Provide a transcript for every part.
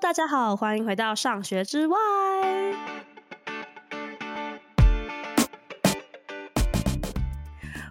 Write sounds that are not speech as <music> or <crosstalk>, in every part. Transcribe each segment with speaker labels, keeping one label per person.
Speaker 1: 大家好，欢迎回到上学之外。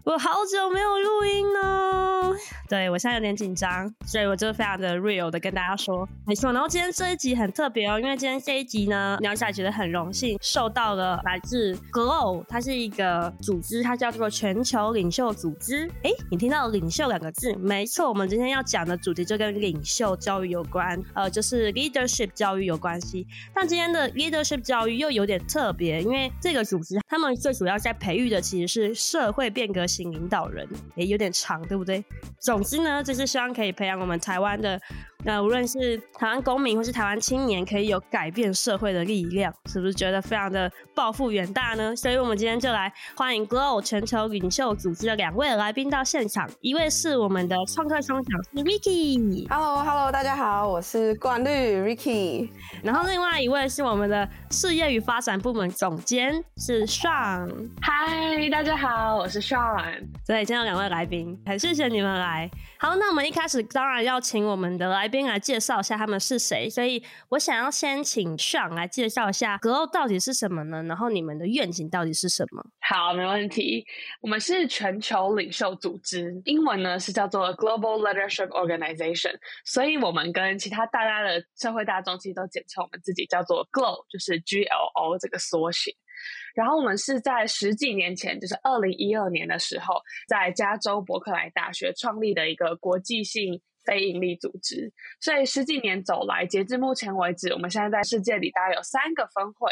Speaker 1: 我好久没有录音了。对，我现在有点紧张，所以我就非常的 real 的跟大家说，没错。然后今天这一集很特别哦，因为今天这一集呢，鸟仔觉得很荣幸，受到了来自 Glow，它是一个组织，它叫做全球领袖组织。哎，你听到领袖两个字，没错，我们今天要讲的主题就跟领袖教育有关，呃，就是 leadership 教育有关系。但今天的 leadership 教育又有点特别，因为这个组织他们最主要在培育的其实是社会变革型领导人，也有点长，对不对？总之呢，就是希望可以培养我们台湾的。那无论是台湾公民或是台湾青年，可以有改变社会的力量，是不是觉得非常的抱负远大呢？所以，我们今天就来欢迎 Glow 全球领袖组织的两位来宾到现场。一位是我们的创客双讲师 Ricky。
Speaker 2: Hello，Hello，大家好，我是冠绿 Ricky。
Speaker 1: 然后另外一位是我们的事业与发展部门总监是 Sean。
Speaker 3: Hi，大家好，我是 Sean。
Speaker 1: 所以今天有两位来宾，很谢谢你们来。好，那我们一开始当然要请我们的来宾来介绍一下他们是谁，所以我想要先请 Sean 来介绍一下 Glow 到底是什么呢？然后你们的愿景到底是什么？
Speaker 3: 好，没问题。我们是全球领袖组织，英文呢是叫做 Global Leadership Organization，所以我们跟其他大家的社会大众其实都简称我们自己叫做 Glow，就是 G L O 这个缩写。然后我们是在十几年前，就是二零一二年的时候，在加州伯克莱大学创立的一个国际性非营利组织。所以十几年走来，截至目前为止，我们现在在世界里大概有三个分会，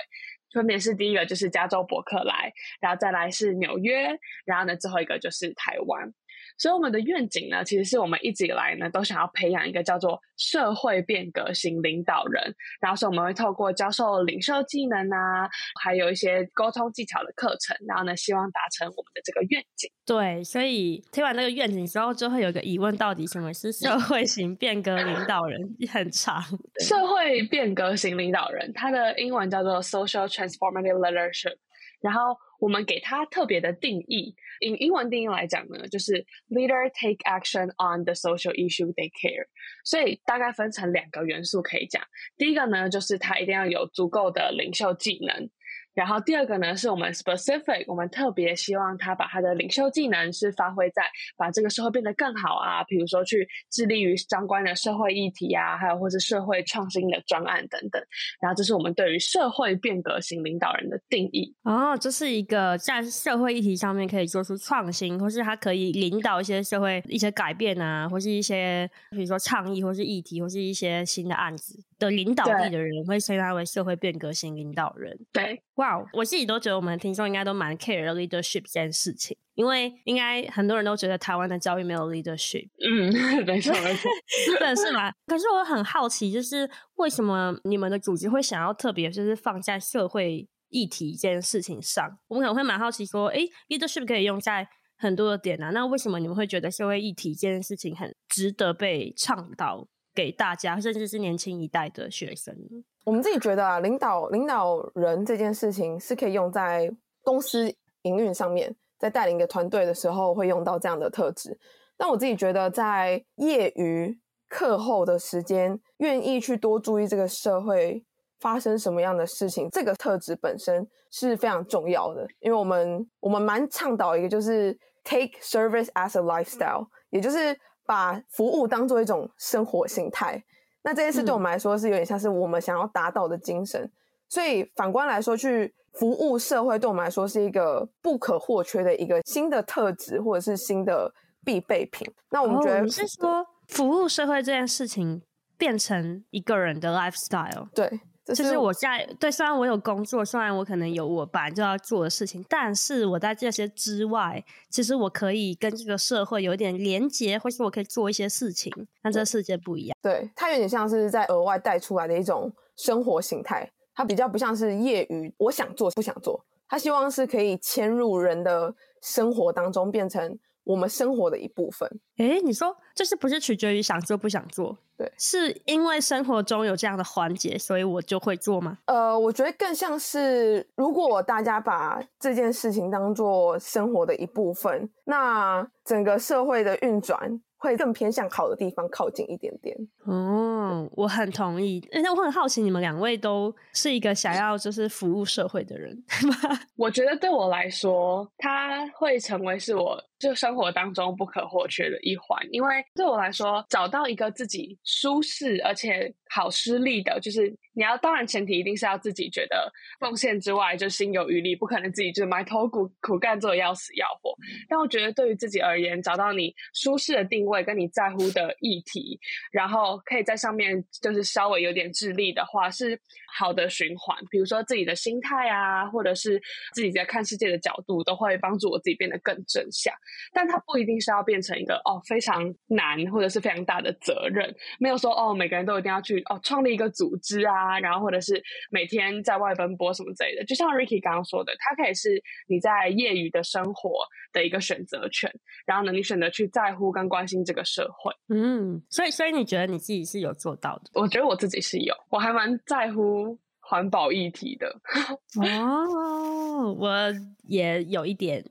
Speaker 3: 分别是第一个就是加州伯克莱，然后再来是纽约，然后呢最后一个就是台湾。所以我们的愿景呢，其实是我们一直以来呢都想要培养一个叫做社会变革型领导人，然后所以我们会透过教授领袖技能啊，还有一些沟通技巧的课程，然后呢希望达成我们的这个愿景。
Speaker 1: 对，所以听完那个愿景之后，就会有个疑问：到底什么是社会型变革领导人？<laughs> 很长。
Speaker 3: 社会变革型领导人，它的英文叫做 Social Transformative Leadership，然后我们给它特别的定义。以英文定义来讲呢，就是 leader take action on the social issue they care。所以大概分成两个元素可以讲。第一个呢，就是他一定要有足够的领袖技能。然后第二个呢，是我们 specific，我们特别希望他把他的领袖技能是发挥在把这个社会变得更好啊，比如说去致力于相关的社会议题啊，还有或是社会创新的专案等等。然后这是我们对于社会变革型领导人的定义。
Speaker 1: 哦，这是一个在社会议题上面可以做出创新，或是他可以领导一些社会一些改变啊，或是一些比如说倡议或是议题或是一些新的案子的领导力的人，会称他为社会变革型领导人。
Speaker 3: 对。
Speaker 1: 哇，wow, 我自己都觉得我们的听众应该都蛮 care leadership 这件事情，因为应该很多人都觉得台湾的教育没有 leadership。
Speaker 3: 嗯，<laughs> 没错没错，<laughs>
Speaker 1: 对，是吗？可是我很好奇，就是为什么你们的组织会想要特别就是放在社会议题这件事情上？我们可能会蛮好奇说，诶，leadership 可以用在很多的点啊，那为什么你们会觉得社会议题这件事情很值得被倡导给大家，甚至是年轻一代的学生？
Speaker 2: 我们自己觉得啊，领导领导人这件事情是可以用在公司营运上面，在带领一个团队的时候会用到这样的特质。但我自己觉得，在业余课后的时间，愿意去多注意这个社会发生什么样的事情，这个特质本身是非常重要的。因为我们我们蛮倡导一个就是 take service as a lifestyle，也就是把服务当做一种生活形态。那这件事对我们来说是有点像是我们想要达到的精神，嗯、所以反观来说，去服务社会对我们来说是一个不可或缺的一个新的特质，或者是新的必备品。那我们觉得、哦、
Speaker 1: 你是说服务社会这件事情变成一个人的 lifestyle？
Speaker 2: 对。
Speaker 1: 其实我在对，虽然我有工作，虽然我可能有我本来就要做的事情，但是我在这些之外，其实我可以跟这个社会有一点连接，或是我可以做一些事情，但这个世界不一样。
Speaker 2: 对，它有点像是在额外带出来的一种生活形态，它比较不像是业余，我想做不想做，它希望是可以迁入人的生活当中，变成我们生活的一部分。
Speaker 1: 诶，你说这是不是取决于想做不想做？
Speaker 2: 对，
Speaker 1: 是因为生活中有这样的环节，所以我就会做吗？
Speaker 2: 呃，我觉得更像是，如果大家把这件事情当做生活的一部分，那整个社会的运转会更偏向好的地方靠近一点点。
Speaker 1: 嗯，我很同意。那我很好奇，你们两位都是一个想要就是服务社会的人 <laughs> 吗？
Speaker 3: 我觉得对我来说，他会成为是我就生活当中不可或缺的一环。因为对我来说，找到一个自己舒适而且好施力的，就是你要当然前提一定是要自己觉得奉献之外就心有余力，不可能自己就埋头苦苦干做要死要活。但我觉得对于自己而言，找到你舒适的定位跟你在乎的议题，然后可以在上面就是稍微有点智力的话，是好的循环。比如说自己的心态啊，或者是自己在看世界的角度，都会帮助我自己变得更正向。但它不一定是要变成一个哦非常难或者是非常大的责任，没有说哦每个人都一定要去哦创立一个组织啊，然后或者是每天在外奔波什么之类的。就像 Ricky 刚刚说的，它可以是你在业余的生活的一个选择权，然后呢，你选择去在乎跟关心这个社会。
Speaker 1: 嗯，所以所以你觉得你自己是有做到的？
Speaker 3: 我觉得我自己是有，我还蛮在乎环保议题的。<laughs>
Speaker 1: 哦，我也有一点。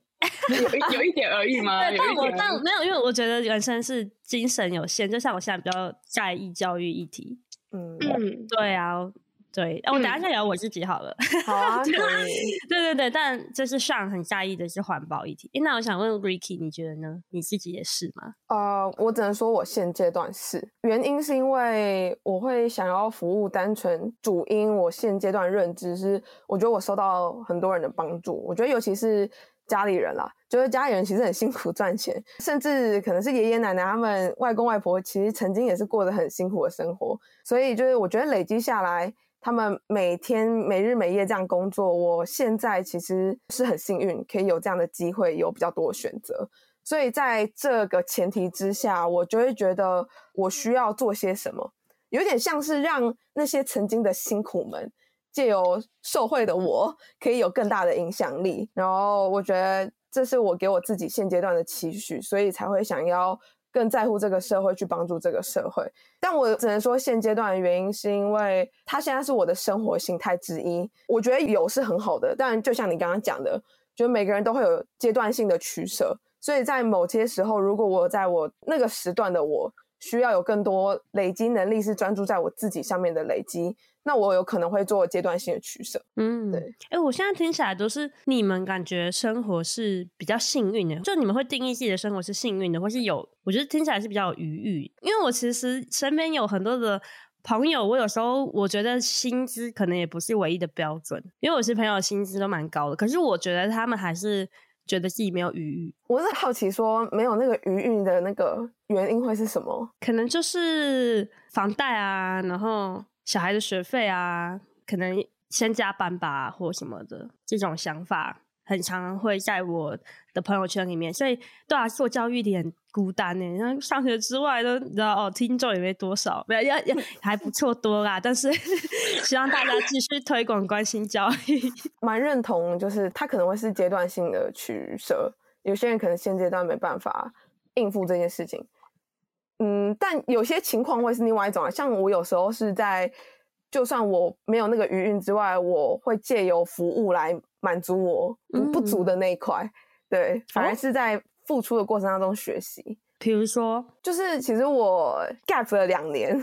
Speaker 3: 有 <laughs> 有一点而已吗？
Speaker 1: 对，但我但没有，因为我觉得人生是精神有限，就像我现在比较在意教育议题。
Speaker 2: 嗯，
Speaker 1: 对啊。对，我等一下再聊我自己好了。
Speaker 2: 好啊，可以。<laughs>
Speaker 1: 对对对，但就是 Sean 很在意的是环保议题。诶，那我想问 Ricky，你觉得呢？你自己也是吗？
Speaker 2: 呃，我只能说我现阶段是，原因是因为我会想要服务，单纯主因我现阶段认知是，我觉得我受到很多人的帮助。我觉得尤其是家里人啦，就是家里人其实很辛苦赚钱，甚至可能是爷爷奶奶他们外公外婆，其实曾经也是过得很辛苦的生活。所以就是我觉得累积下来。他们每天每日每夜这样工作，我现在其实是很幸运，可以有这样的机会，有比较多的选择。所以在这个前提之下，我就会觉得我需要做些什么，有点像是让那些曾经的辛苦们，借由受贿的我，可以有更大的影响力。然后我觉得这是我给我自己现阶段的期许，所以才会想要。更在乎这个社会，去帮助这个社会，但我只能说现阶段的原因是因为它现在是我的生活形态之一。我觉得有是很好的，但就像你刚刚讲的，就每个人都会有阶段性的取舍，所以在某些时候，如果我在我那个时段的我需要有更多累积能力，是专注在我自己上面的累积。那我有可能会做阶段性的取舍，
Speaker 1: 嗯，对。哎、欸，我现在听起来都是你们感觉生活是比较幸运的，就你们会定义自己的生活是幸运的，或是有，我觉得听起来是比较有余裕。因为我其实身边有很多的朋友，我有时候我觉得薪资可能也不是唯一的标准，因为我是朋友薪资都蛮高的，可是我觉得他们还是觉得自己没有余裕。
Speaker 2: 我是好奇说，没有那个余裕的那个原因会是什么？
Speaker 1: 可能就是房贷啊，然后。小孩的学费啊，可能先加班吧，或什么的，这种想法很常会在我的朋友圈里面。所以，对啊，做教育的很孤单呢。然后上学之外都，你知道哦，听众也没多少，没有要要 <laughs> 还不错多啦。但是 <laughs> 希望大家继续推广关心教育，<laughs>
Speaker 2: 蛮认同，就是他可能会是阶段性的取舍，有些人可能现阶段没办法应付这件事情。嗯，但有些情况会是另外一种啊，像我有时候是在，就算我没有那个余韵之外，我会借由服务来满足我不足的那一块，嗯、对，反而是在付出的过程当中学习。
Speaker 1: 比如说，
Speaker 2: 就是其实我 gap 了两年，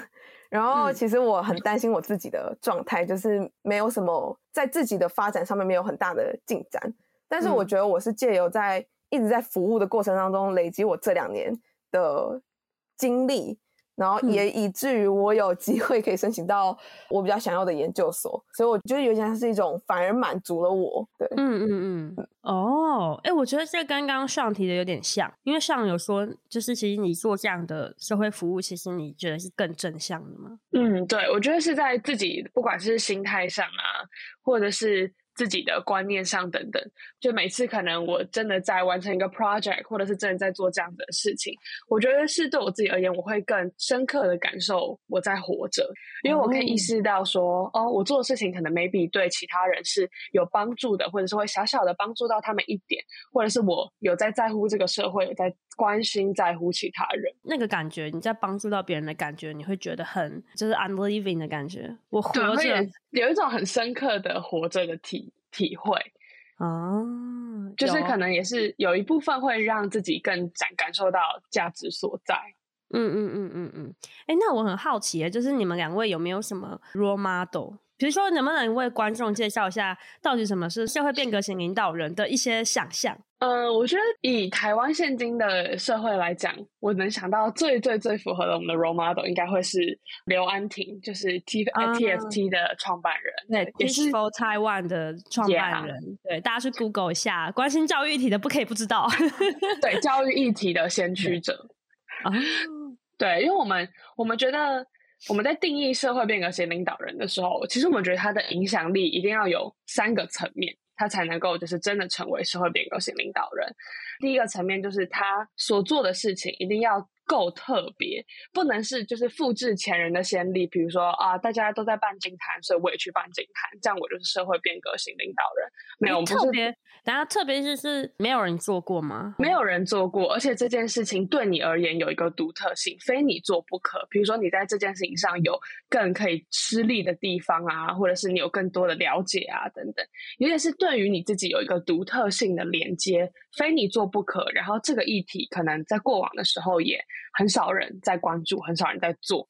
Speaker 2: 然后其实我很担心我自己的状态，就是没有什么在自己的发展上面没有很大的进展，但是我觉得我是借由在一直在服务的过程当中累积我这两年的。经历，然后也以至于我有机会可以申请到我比较想要的研究所，所以我觉得有点像是一种反而满足了我。对，
Speaker 1: 嗯嗯嗯，哦，哎，我觉得这跟刚刚上提的有点像，因为上有说，就是其实你做这样的社会服务，其实你觉得是更正向的吗？
Speaker 3: 嗯，对，我觉得是在自己不管是心态上啊，或者是。自己的观念上等等，就每次可能我真的在完成一个 project，或者是真的在做这样的事情，我觉得是对我自己而言，我会更深刻的感受我在活着，因为我可以意识到说，哦，哦，我做的事情可能 maybe 对其他人是有帮助的，或者是会小小的帮助到他们一点，或者是我有在在乎这个社会，有在关心在乎其他人，
Speaker 1: 那个感觉，你在帮助到别人的感觉，你会觉得很就是 I'm living 的感觉，我活着。
Speaker 3: 有一种很深刻的活着的体体会，
Speaker 1: 啊，
Speaker 3: 就是可能也是有一部分会让自己更感感受到价值所在。
Speaker 1: 嗯嗯嗯嗯嗯。哎、嗯，那我很好奇，就是你们两位有没有什么 role model？比如说，能不能为观众介绍一下，到底什么是社会变革型领导人的一些想象？
Speaker 3: 嗯、呃，我觉得以台湾现今的社会来讲，我能想到最最最符合的我们的 role model，应该会是刘安婷，就是 T、uh, TFT 的创办人，
Speaker 1: 对，Teach for Taiwan 的创办人。Yeah. 对，大家去 Google 一下，关心教育议题的不可以不知道。<laughs>
Speaker 3: 对，教育议题的先驱者。啊，uh. 对，因为我们我们觉得。我们在定义社会变革型领导人的时候，其实我们觉得他的影响力一定要有三个层面，他才能够就是真的成为社会变革型领导人。第一个层面就是他所做的事情一定要。够特别，不能是就是复制前人的先例，比如说啊，大家都在办金坛，所以我也去办金坛，这样我就是社会变革型领导人。没有特别，
Speaker 1: 然后特别就是没有人做过吗？
Speaker 3: 没有人做过，而且这件事情对你而言有一个独特性，非你做不可。比如说你在这件事情上有更可以吃力的地方啊，或者是你有更多的了解啊等等，有点是对于你自己有一个独特性的连接，非你做不可。然后这个议题可能在过往的时候也。很少人在关注，很少人在做，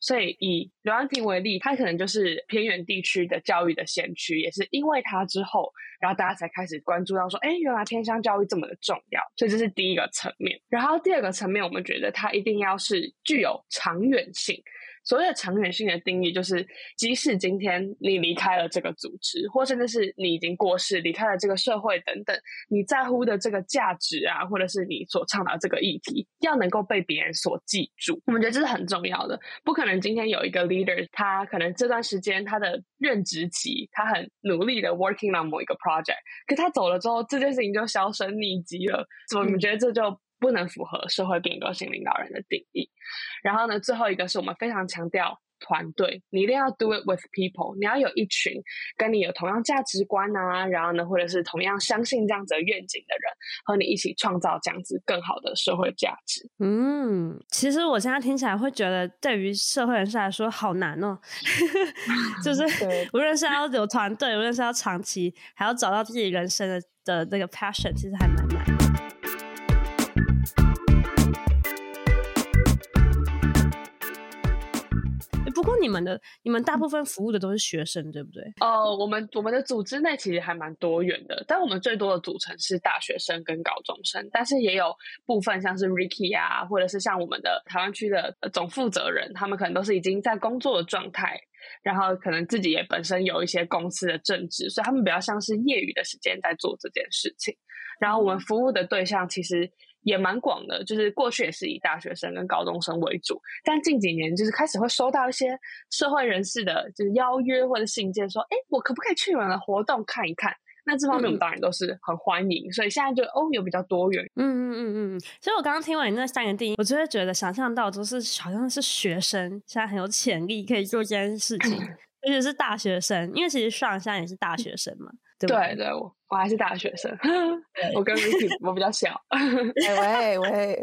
Speaker 3: 所以以刘安婷为例，他可能就是偏远地区的教育的先驱，也是因为他之后，然后大家才开始关注到说，哎，原来偏乡教育这么的重要，所以这是第一个层面。然后第二个层面，我们觉得他一定要是具有长远性。所谓的长远性的定义，就是即使今天你离开了这个组织，或甚至是你已经过世，离开了这个社会等等，你在乎的这个价值啊，或者是你所倡导这个议题，要能够被别人所记住。我们觉得这是很重要的。不可能今天有一个 leader，他可能这段时间他的任职期，他很努力的 working on 某一个 project，可他走了之后，这件事情就销声匿迹了。所以我们觉得这就不能符合社会变革型领导人的定义。然后呢，最后一个是我们非常强调团队，你一定要 do it with people，你要有一群跟你有同样价值观啊，然后呢，或者是同样相信这样子的愿景的人，和你一起创造这样子更好的社会价值。
Speaker 1: 嗯，其实我现在听起来会觉得，对于社会人士来说好难哦，<laughs> 就是无论是要有团队，无论是要长期，还要找到自己人生的的那个 passion，其实还蛮难。不过你们的你们大部分服务的都是学生，对不对？
Speaker 3: 呃，我们我们的组织内其实还蛮多元的，但我们最多的组成是大学生跟高中生，但是也有部分像是 Ricky 啊，或者是像我们的台湾区的总负责人，他们可能都是已经在工作的状态，然后可能自己也本身有一些公司的正职，所以他们比较像是业余的时间在做这件事情。然后我们服务的对象其实。也蛮广的，就是过去也是以大学生跟高中生为主，但近几年就是开始会收到一些社会人士的，就是邀约或者信件，说，哎，我可不可以去你们的活动看一看？那这方面我们当然都是很欢迎，嗯、所以现在就哦，有比较多元。
Speaker 1: 嗯嗯嗯嗯，所以我刚刚听完你那三个定义，我就会觉得想象到都是好像是学生，现在很有潜力可以做这件事情，<clears throat> 尤其是大学生，因为其实上现在也是大学生嘛。对对，
Speaker 3: 对，我我还是大学生，<laughs> 我跟 Ricky 我比较小。
Speaker 2: 喂 <laughs> 喂，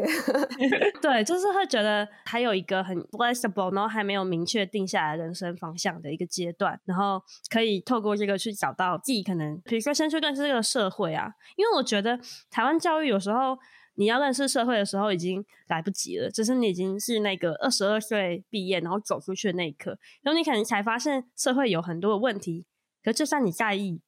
Speaker 2: <laughs>
Speaker 1: 对，就是会觉得还有一个很 flexible，然后还没有明确定下来人生方向的一个阶段，然后可以透过这个去找到自己可能，比如说先去认识这个社会啊。因为我觉得台湾教育有时候你要认识社会的时候已经来不及了，只是你已经是那个二十二岁毕业然后走出去的那一刻，然后你可能才发现社会有很多的问题，可就算你在意。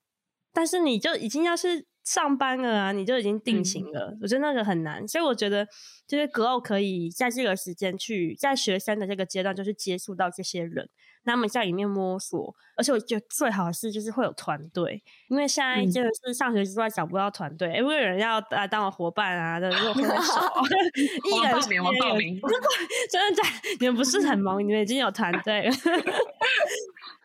Speaker 1: 但是你就已经要是上班了啊，你就已经定型了。嗯、我觉得那个很难，所以我觉得就是 Glo 可以在这个时间去在学生的这个阶段，就是接触到这些人，那么在里面摸索。而且我觉得最好是就是会有团队，因为现在真的是上学之外找不到团队，因、嗯，会有人要来当我伙伴啊，的，<laughs> 如果分手，
Speaker 3: 一人报名，我报名，
Speaker 1: 真的在你们不是很忙，你们已经有团队了。<laughs>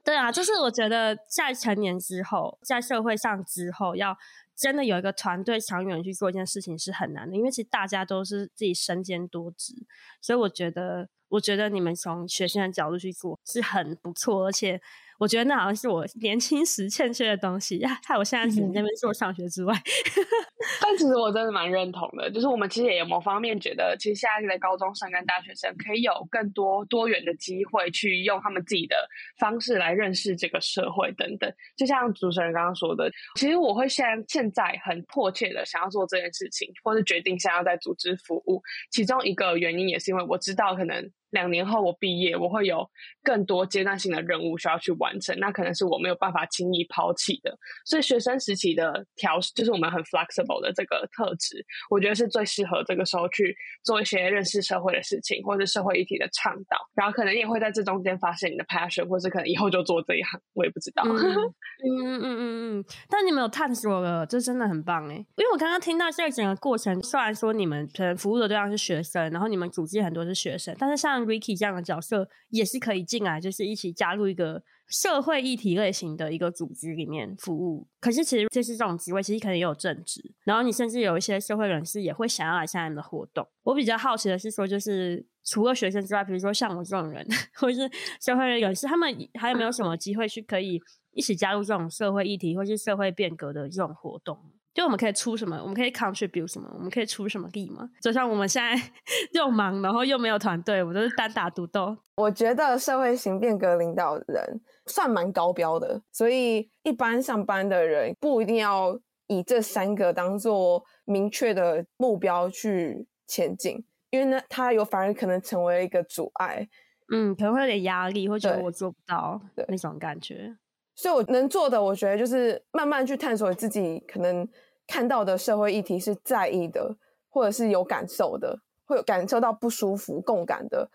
Speaker 1: 对啊，就是我觉得在成年之后，在社会上之后，要真的有一个团队长远去做一件事情是很难的，因为其实大家都是自己身兼多职，所以我觉得，我觉得你们从学生的角度去做是很不错，而且我觉得那好像是我年轻时欠缺的东西，<laughs> 害我现在只那边做上学之外。<laughs>
Speaker 3: 但其实我真的蛮认同的，就是我们其实也有某方面觉得，其实现在的高中生跟大学生可以有更多多元的机会，去用他们自己的方式来认识这个社会等等。就像主持人刚刚说的，其实我会现在现在很迫切的想要做这件事情，或是决定想要在组织服务，其中一个原因也是因为我知道可能。两年后我毕业，我会有更多阶段性的任务需要去完成，那可能是我没有办法轻易抛弃的。所以学生时期的调适，就是我们很 flexible 的这个特质，我觉得是最适合这个时候去做一些认识社会的事情，或者社会议题的倡导。然后可能也会在这中间发现你的 passion，或是可能以后就做这一行，我也不知道。<laughs> 嗯
Speaker 1: 嗯嗯嗯嗯。但你们有探索了，这真的很棒哎！因为我刚刚听到这整个过程，虽然说你们可能服务的对象是学生，然后你们组织很多是学生，但是像 Ricky 这样的角色也是可以进来，就是一起加入一个社会议题类型的一个组织里面服务。可是其实就是这种职位，其实可能也有正职，然后你甚至有一些社会人士也会想要来参加你的活动。我比较好奇的是说，就是除了学生之外，比如说像我这种人，<laughs> 或者是社会人士，他们还有没有什么机会去可以一起加入这种社会议题或是社会变革的这种活动？就我们可以出什么？我们可以 contribute 什么？我们可以出什么力吗？就像我们现在 <laughs> 又忙，然后又没有团队，我们都是单打独斗。
Speaker 2: 我觉得社会型变革领导人算蛮高标的，所以一般上班的人不一定要以这三个当做明确的目标去前进，因为呢，他有反而可能成为一个阻碍。
Speaker 1: 嗯，可能会有点压力，会觉得我做不到那种感觉。
Speaker 2: 所以我能做的，我觉得就是慢慢去探索自己可能看到的社会议题是在意的，或者是有感受的，会有感受到不舒服、共感的，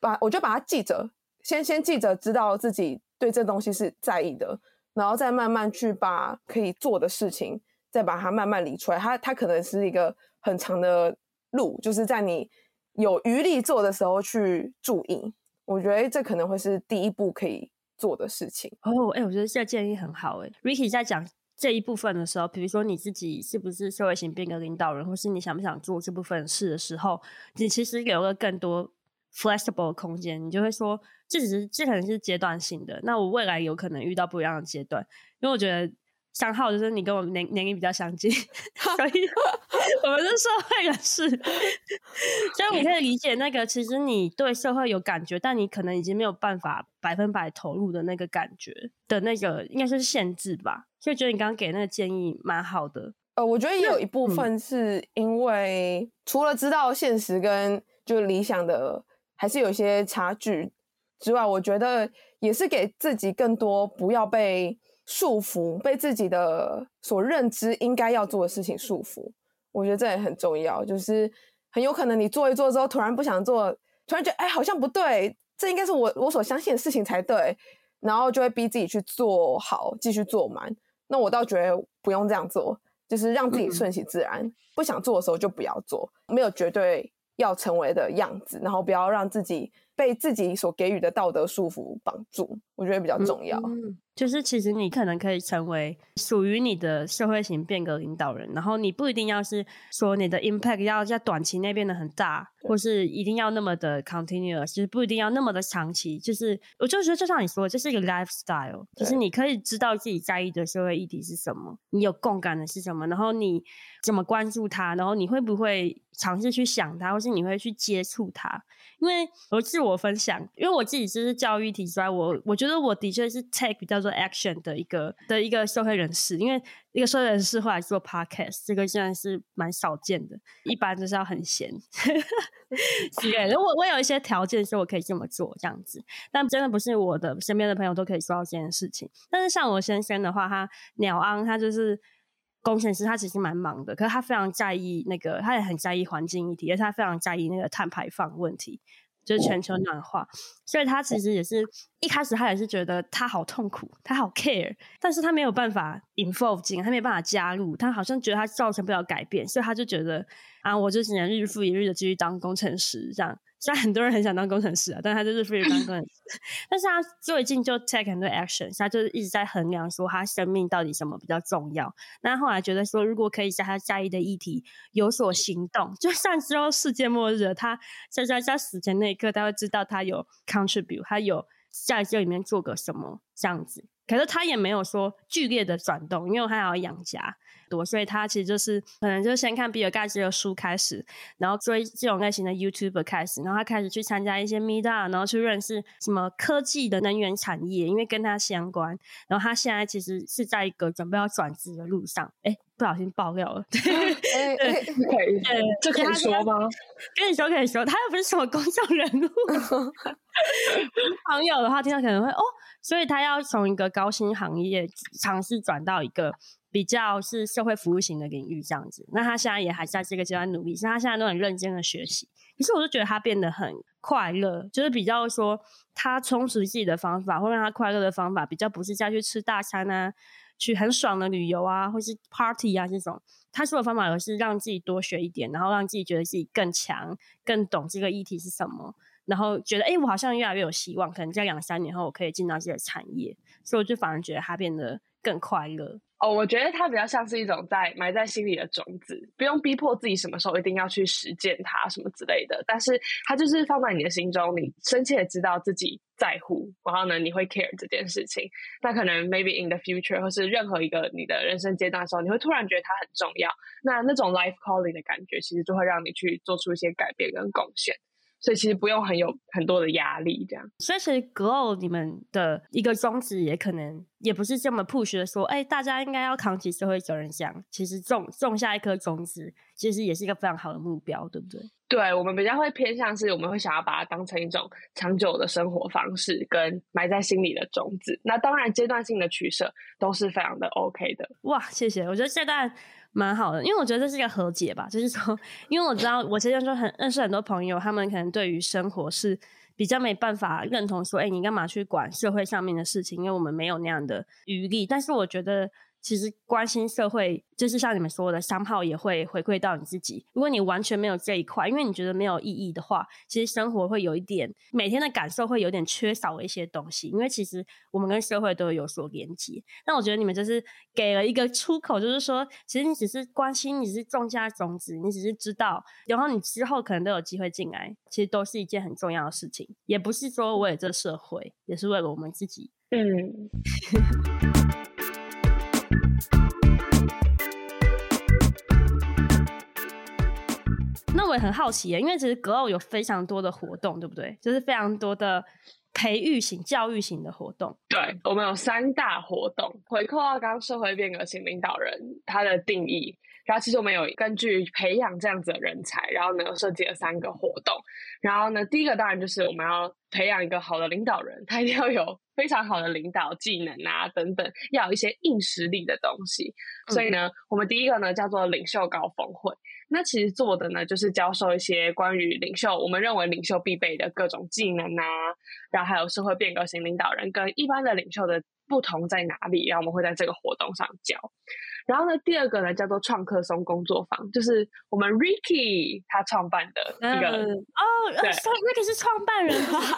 Speaker 2: 把我就把它记着，先先记着，知道自己对这东西是在意的，然后再慢慢去把可以做的事情，再把它慢慢理出来。它它可能是一个很长的路，就是在你有余力做的时候去注意。我觉得这可能会是第一步可以做的事情
Speaker 1: 哦，哎、我觉得这建议很好。哎，Ricky 在讲这一部分的时候，比如说你自己是不是社会型变革领导人，或是你想不想做这部分事的时候，你其实有了更多 flexible 的空间，你就会说，这只是这可能是阶段性的。那我未来有可能遇到不一样的阶段，因为我觉得。三号就是你跟我年年龄比较相近，<laughs> 所以我们是社会人士，所以我可以理解那个，其实你对社会有感觉，但你可能已经没有办法百分百投入的那个感觉的那个，应该是限制吧。所以觉得你刚刚给那个建议蛮好的。
Speaker 2: 呃，我觉得也有一部分是因为除了知道现实跟就理想的还是有一些差距之外，我觉得也是给自己更多不要被。束缚，被自己的所认知应该要做的事情束缚，我觉得这也很重要。就是很有可能你做一做之后，突然不想做，突然觉得哎，好像不对，这应该是我我所相信的事情才对，然后就会逼自己去做好，继续做满。那我倒觉得不用这样做，就是让自己顺其自然，嗯、不想做的时候就不要做，没有绝对要成为的样子，然后不要让自己被自己所给予的道德束缚绑住，我觉得比较重要。
Speaker 1: 嗯就是其实你可能可以成为属于你的社会型变革领导人，然后你不一定要是说你的 impact 要在短期内变得很大，或是一定要那么的 continuous，就是不一定要那么的长期。就是我就觉得就像你说的，这是一个 lifestyle，就是你可以知道自己在意的社会议题是什么，你有共感的是什么，然后你怎么关注它，然后你会不会尝试去想它，或是你会去接触它。因为我自我分享，因为我自己就是教育体之外，我我觉得我的确是 take 比较做 action 的一个的一个社会人士。因为一个社会人士后来做 podcast，这个现在是蛮少见的，一般就是要很闲。对，如果我有一些条件，说我可以这么做这样子，但真的不是我的身边的朋友都可以做到这件事情。但是像我先生的话，他鸟安，他就是工程师，他其实蛮忙的，可是他非常在意那个，他也很在意环境议题，而且他非常在意那个碳排放问题。就是全球暖化，所以他其实也是一开始他也是觉得他好痛苦，他好 care，但是他没有办法 involve 进，他没有办法加入，他好像觉得他造成不了改变，所以他就觉得啊，我就只能日复一日的继续当工程师这样。虽然很多人很想当工程师啊，但他就是非常当工程师。<laughs> 但是他最近就 take 很多 action，他就是一直在衡量说他生命到底什么比较重要。那后来觉得说，如果可以在他在意的议题有所行动，就算之后世界末日，他在在在死前那一刻，他会知道他有 contribute，他有在这里面做个什么这样子。可是他也没有说剧烈的转动，因为他还要养家。多，所以他其实就是可能就先看比尔盖茨的书开始，然后追这种类型的 YouTuber 开始，然后他开始去参加一些 Meetup，然后去认识什么科技的能源产业，因为跟他相关。然后他现在其实是在一个准备要转职的路上，哎，不小心爆料了。<laughs> 对，
Speaker 3: 对，可以，这可以说吗？
Speaker 1: 跟你说可以说，他又不是什么公众人物。朋友的话听到可能会哦，所以他要从一个高薪行业尝试转到一个。比较是社会服务型的领域这样子，那他现在也还在这个阶段努力，所以他现在都很认真的学习。可是我就觉得他变得很快乐，就是比较说他充实自己的方法，或让他快乐的方法，比较不是再去吃大餐啊，去很爽的旅游啊，或是 party 啊这种。他说的方法而是让自己多学一点，然后让自己觉得自己更强，更懂这个议题是什么，然后觉得哎、我好像越来越有希望，可能在两三年后我可以进到这个产业。所以我就反而觉得他变得更快乐。
Speaker 3: 哦，我觉得它比较像是一种在埋在心里的种子，不用逼迫自己什么时候一定要去实践它什么之类的。但是它就是放在你的心中，你深切的知道自己在乎，然后呢，你会 care 这件事情。那可能 maybe in the future 或是任何一个你的人生阶段的时候，你会突然觉得它很重要。那那种 life calling 的感觉，其实就会让你去做出一些改变跟贡献。所以其实不用很有很多的压力，这样。
Speaker 1: 所以其实 Glow 你们的一个宗旨也可能也不是这么 push 的说，哎、欸，大家应该要扛起社会责任箱。其实种种下一颗种子，其实也是一个非常好的目标，对不对？
Speaker 3: 对，我们比较会偏向是，我们会想要把它当成一种长久的生活方式，跟埋在心里的种子。那当然阶段性的取舍都是非常的 OK 的。
Speaker 1: 哇，谢谢，我觉得这段。蛮好的，因为我觉得这是一个和解吧，就是说，因为我知道我之前说很认识很多朋友，他们可能对于生活是比较没办法认同说，哎，你干嘛去管社会上面的事情？因为我们没有那样的余力。但是我觉得。其实关心社会，就是像你们说的，商号也会回馈到你自己。如果你完全没有这一块，因为你觉得没有意义的话，其实生活会有一点，每天的感受会有点缺少一些东西。因为其实我们跟社会都有所连接。那我觉得你们就是给了一个出口，就是说，其实你只是关心，你只是种下种子，你只是知道，然后你之后可能都有机会进来，其实都是一件很重要的事情。也不是说为了这社会，也是为了我们自己。
Speaker 3: 嗯。<laughs>
Speaker 1: 那我也很好奇耶，因为其实格奥有非常多的活动，对不对？就是非常多的培育型、教育型的活动。
Speaker 3: 对，我们有三大活动，回扣到刚社会变革型领导人他的定义。然后其实我们有根据培养这样子的人才，然后呢设计了三个活动。然后呢，第一个当然就是我们要培养一个好的领导人，他一定要有非常好的领导技能啊等等，要有一些硬实力的东西。嗯、所以呢，我们第一个呢叫做领袖高峰会。那其实做的呢就是教授一些关于领袖，我们认为领袖必备的各种技能啊，然后还有社会变革型领导人跟一般的领袖的不同在哪里，然后我们会在这个活动上教。然后呢，第二个呢叫做创客松工作坊，就是我们 Ricky 他创办的一个、
Speaker 1: 嗯、哦，对，Ricky 是创办人、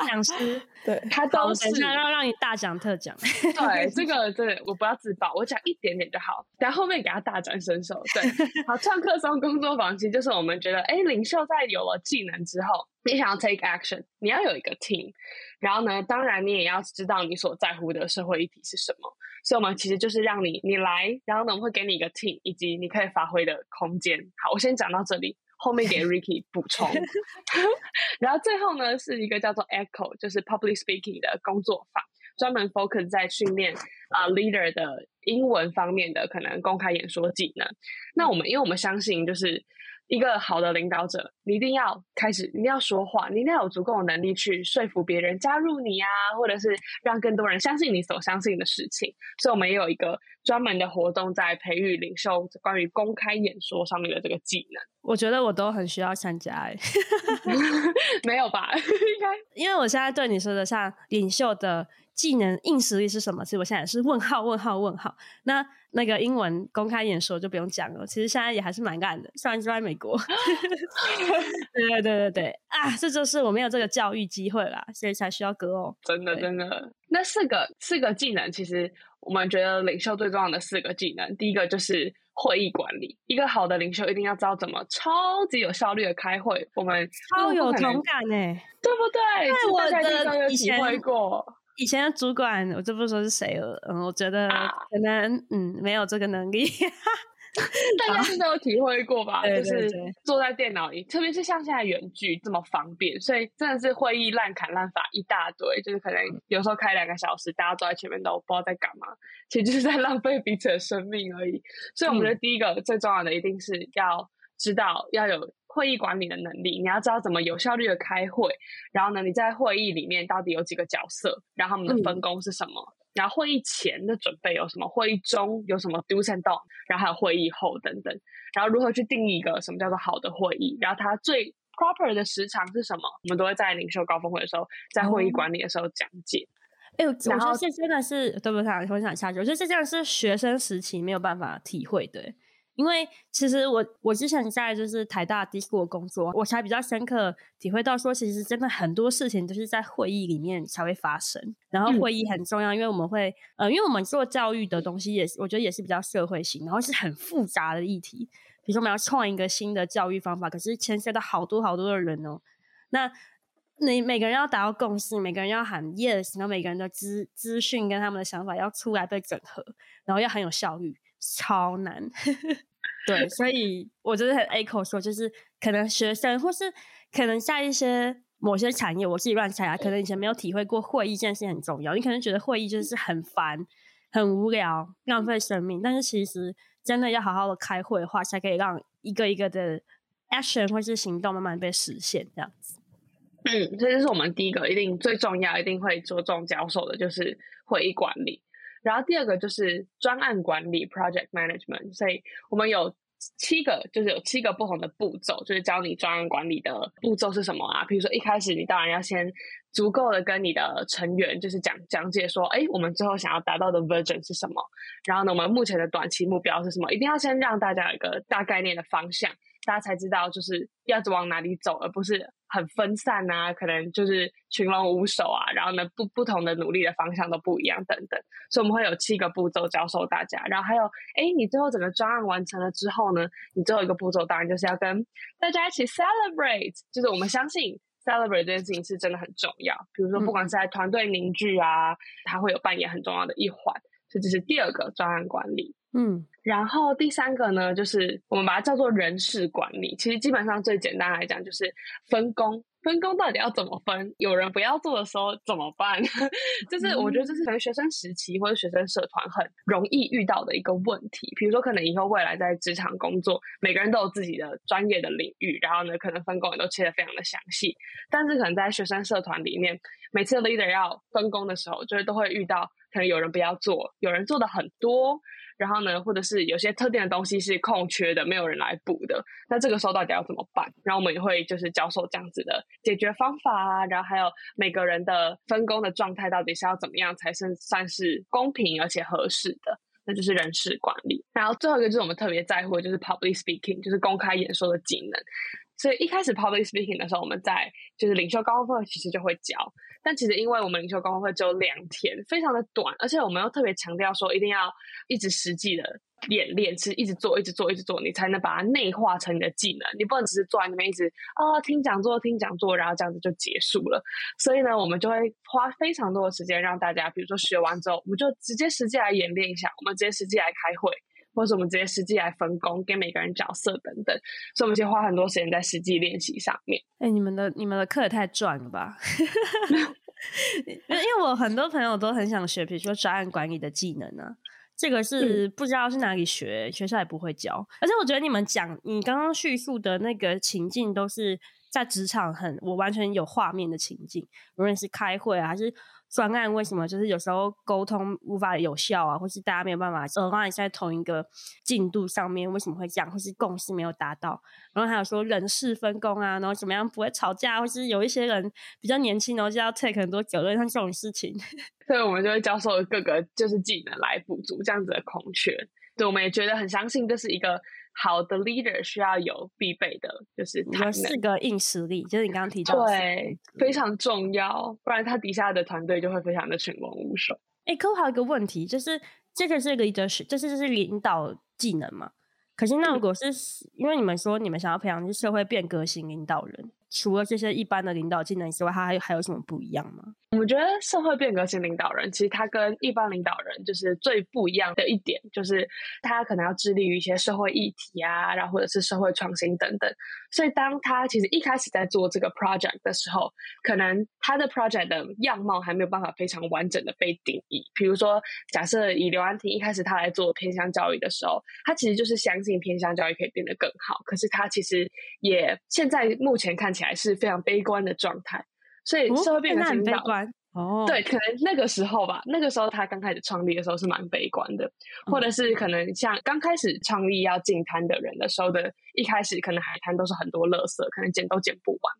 Speaker 1: 讲师，<laughs>
Speaker 3: 对，他都是
Speaker 1: 要让让你大讲特讲。<laughs>
Speaker 3: 对，这个对，我不要自爆，我讲一点点就好，等下后面给他大展身手。对，<laughs> 好，创客松工作坊其实就是我们觉得，哎，领袖在有了技能之后，你想要 take action，你要有一个 team，然后呢，当然你也要知道你所在乎的社会议题是什么。所以，我们其实就是让你你来，然后呢，我们会给你一个 team，以及你可以发挥的空间。好，我先讲到这里，后面给 Ricky 补充。<laughs> 然后最后呢，是一个叫做 Echo，就是 Public Speaking 的工作坊，专门 focus 在训练啊、uh, leader 的英文方面的可能公开演说技能。那我们，因为我们相信，就是。一个好的领导者，你一定要开始，你一定要说话，你一定要有足够的能力去说服别人加入你啊，或者是让更多人相信你所相信的事情。所以，我们也有一个专门的活动，在培育领袖关于公开演说上面的这个技能。
Speaker 1: 我觉得我都很需要参加，哎，
Speaker 3: 没有吧？<laughs> 应该，
Speaker 1: 因为我现在对你说的像领袖的技能硬实力是什么？其实我现在也是问号问号问号。那。那个英文公开演说就不用讲了，其实现在也还是蛮干的，虽然是在美国。<laughs> 对对对对对啊，这就是我没有这个教育机会啦，所以才需要 Glo。
Speaker 3: 真的真的，那四个四个技能，其实我们觉得领袖最重要的四个技能，第一个就是会议管理。一个好的领袖一定要知道怎么超级有效率的开会。我们
Speaker 1: 超有同感哎，
Speaker 3: 对不对？
Speaker 1: 因为我的
Speaker 3: 以前体会过。
Speaker 1: 以前的主管，我就不说是谁了。嗯，我觉得可能、啊、嗯没有这个能力。<laughs>
Speaker 3: 大家是都有体会过吧？
Speaker 1: 对对
Speaker 3: 对，就是坐在电脑里，特别是像现在远距这么方便，所以真的是会议烂砍烂伐一大堆。就是可能有时候开两个小时，大家坐在前面都不知道在干嘛，<laughs> 其实就是在浪费彼此的生命而已。所以我们觉得第一个最重要的一定是要知道要有会议管理的能力，你要知道怎么有效率的开会。然后呢，你在会议里面到底有几个角色，然后他们的分工是什么？嗯然后会议前的准备有什么？会议中有什么 do's and don'ts？然后还有会议后等等。然后如何去定义一个什么叫做好的会议？然后它最 proper 的时长是什么？我们都会在领袖高峰会的时候，在会议管理的时候讲解。
Speaker 1: 哎、嗯，我觉得这真的是对不对？分享下去，我觉得这真的是学生时期没有办法体会的。因为其实我我之前在就是台大 D-School 工作，我才比较深刻体会到说，其实真的很多事情都是在会议里面才会发生。然后会议很重要，嗯、因为我们会呃，因为我们做教育的东西也是，我觉得也是比较社会性，然后是很复杂的议题。比如说我们要创一个新的教育方法，可是牵涉到好多好多的人哦。那你每个人要达到共识，每个人要喊 yes，然后每个人的资资讯跟他们的想法要出来被整合，然后要很有效率。超难，<laughs> 对，所以我就是很 echo 说，就是可能学生或是可能在一些某些产业，我自己乱猜啊，可能以前没有体会过会议这件事情很重要，你可能觉得会议就是很烦、很无聊、浪费生命，但是其实真的要好好的开会的话，才可以让一个一个的 action 或是行动慢慢被实现，这样子。
Speaker 3: 嗯，这就是我们第一个一定最重要、一定会着重教授的，就是会议管理。然后第二个就是专案管理 （project management），所以我们有七个，就是有七个不同的步骤，就是教你专案管理的步骤是什么啊？比如说一开始你当然要先足够的跟你的成员就是讲讲解说，哎，我们最后想要达到的 version 是什么？然后呢，我们目前的短期目标是什么？一定要先让大家有一个大概念的方向。大家才知道就是要往哪里走，而不是很分散啊，可能就是群龙无首啊，然后呢，不不同的努力的方向都不一样等等，所以我们会有七个步骤教授大家，然后还有，哎，你最后整个专案完成了之后呢，你最后一个步骤当然就是要跟大家一起 celebrate，就是我们相信 celebrate 这件事情是真的很重要，比如说不管是在团队凝聚啊，它会有扮演很重要的一环，所以这就是第二个专案管理。
Speaker 1: 嗯，然
Speaker 3: 后第三个呢，就是我们把它叫做人事管理。其实基本上最简单来讲，就是分工。分工到底要怎么分？有人不要做的时候怎么办？<laughs> 就是我觉得这是可能学生时期或者学生社团很容易遇到的一个问题。比如说，可能以后未来在职场工作，每个人都有自己的专业的领域，然后呢，可能分工也都切得非常的详细。但是可能在学生社团里面，每次 leader 要分工的时候，就是都会遇到可能有人不要做，有人做的很多。然后呢，或者是是有些特定的东西是空缺的，没有人来补的，那这个时候到底要怎么办？然后我们也会就是教授这样子的解决方法啊，然后还有每个人的分工的状态到底是要怎么样才是算是公平而且合适的，那就是人事管理。然后最后一个就是我们特别在乎的就是 public speaking，就是公开演说的技能。所以一开始 public speaking 的时候，我们在就是领袖高峰会其实就会教。但其实，因为我们领袖高峰会只有两天，非常的短，而且我们又特别强调说，一定要一直实际的演练，是一直做，一直做，一直做，你才能把它内化成你的技能。你不能只是坐在那边一直啊、哦、听讲座，听讲座，然后这样子就结束了。所以呢，我们就会花非常多的时间让大家，比如说学完之后，我们就直接实际来演练一下，我们直接实际来开会，或者我们直接实际来分工，给每个人角色等等。所以，我们就花很多时间在实际练习上面。
Speaker 1: 哎、欸，你们的你们的课也太赚了吧！<laughs> <laughs> 因为我很多朋友都很想学，比如说专案管理的技能呢、啊，这个是不知道是哪里学，学校也不会教。而且我觉得你们讲你刚刚叙述的那个情境，都是在职场很我完全有画面的情境，无论是开会啊，还是。专案为什么就是有时候沟通无法有效啊，或是大家没有办法呃，让你在同一个进度上面为什么会这样，或是共识没有达到？然后还有说人事分工啊，然后怎么样不会吵架，或是有一些人比较年轻，然后就要 take 很多责任，像这种事情，<laughs>
Speaker 3: 所以我们就会教授各个就是技能来补足这样子的空缺。对，我们也觉得很相信这是一个。好的 leader 需要有必备的，就是有
Speaker 1: 四个硬实力，就是你刚刚提到的，
Speaker 3: 对，非常重要，不然他底下的团队就会非常的群龙无首。
Speaker 1: 哎、欸，可我还有一个问题，就是这个是 leadership，就是这是领导技能嘛？可是那如果是、嗯、因为你们说你们想要培养是社会变革型领导人，除了这些一般的领导技能之外，他还有还有什么不一样吗？
Speaker 3: 我觉得社会变革型领导人，其实他跟一般领导人就是最不一样的一点，就是他可能要致力于一些社会议题啊，然后或者是社会创新等等。所以当他其实一开始在做这个 project 的时候，可能他的 project 的样貌还没有办法非常完整的被定义。比如说，假设以刘安婷一开始他来做偏乡教育的时候，他其实就是相信偏乡教育可以变得更好，可是他其实也现在目前看起来是非常悲观的状态。所以社会变得很悲观哦，对，可能那个时候吧，那个时候他刚开始创立的时候是蛮悲观的，或者是可能像刚开始创立要进摊的人的时候的。一开始可能海滩都是很多垃圾，可能捡都捡不完，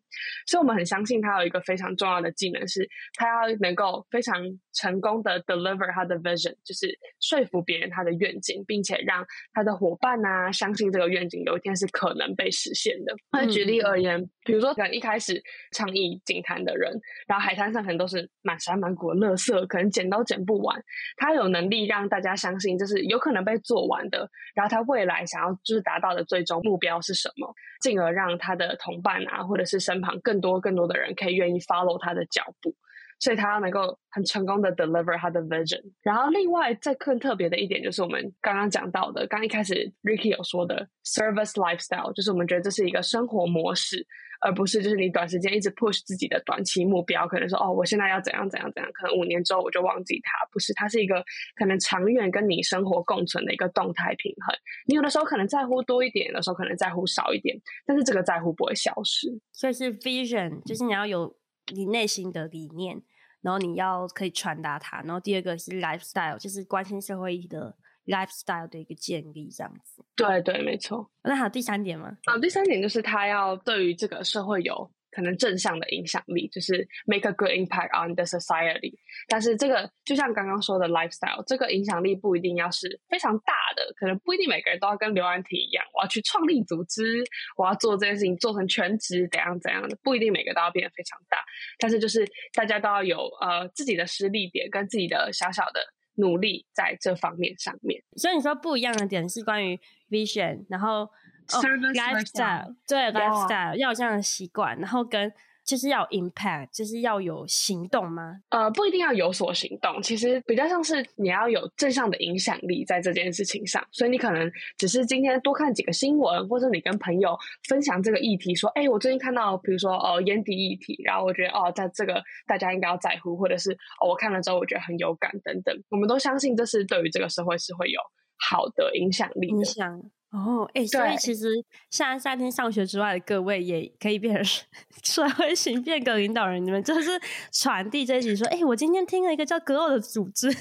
Speaker 3: 所以我们很相信他有一个非常重要的技能，是他要能够非常成功的 deliver 他的 vision，就是说服别人他的愿景，并且让他的伙伴啊相信这个愿景有一天是可能被实现的。那举例而言，比如说可能一开始倡议景滩的人，然后海滩上可能都是满山满谷的垃圾，可能捡都捡不完，他有能力让大家相信就是有可能被做完的，然后他未来想要就是达到的最终目标。标是什么，进而让他的同伴啊，或者是身旁更多更多的人可以愿意 follow 他的脚步，所以他要能够很成功的 deliver 他的 vision。然后另外再更特别的一点，就是我们刚刚讲到的，刚一开始 Ricky 有说的 service lifestyle，就是我们觉得这是一个生活模式。而不是就是你短时间一直 push 自己的短期目标，可能说哦，我现在要怎样怎样怎样，可能五年之后我就忘记它。不是，它是一个可能长远跟你生活共存的一个动态平衡。你有的时候可能在乎多一点，有的时候可能在乎少一点，但是这个在乎不会消失。
Speaker 1: 所以是 vision，就是你要有你内心的理念，然后你要可以传达它。然后第二个是 lifestyle，就是关心社会的。lifestyle 的一个建立，这样子。
Speaker 3: 对对，没错。
Speaker 1: 那还有第三点吗？
Speaker 3: 啊，第三点就是他要对于这个社会有可能正向的影响力，就是 make a good impact on the society。但是这个就像刚刚说的 lifestyle，这个影响力不一定要是非常大的，可能不一定每个人都要跟刘安婷一样，我要去创立组织，我要做这件事情做成全职，怎样怎样的，不一定每个都要变得非常大。但是就是大家都要有呃自己的实力点跟自己的小小的。努力在这方面上面，
Speaker 1: 所以你说不一样的点是关于 vision，然
Speaker 3: 后
Speaker 1: lifestyle，对 lifestyle 要有这样的习惯，然后跟。就是要 impact，就是要有行动吗？
Speaker 3: 呃，不一定要有所行动，其实比较像是你要有正向的影响力在这件事情上。所以你可能只是今天多看几个新闻，或者你跟朋友分享这个议题，说：“哎，我最近看到，比如说哦，烟蒂议题，然后我觉得哦，在这个大家应该要在乎，或者是哦，我看了之后我觉得很有感等等。”我们都相信这是对于这个社会是会有好的影响力的。
Speaker 1: 影响。哦，哎、欸，所以其实现在夏天上学之外的各位也可以变成 <laughs> 社会型变革领导人，你们就是传递这一集说，哎、欸，我今天听了一个叫 GLOW 的组织，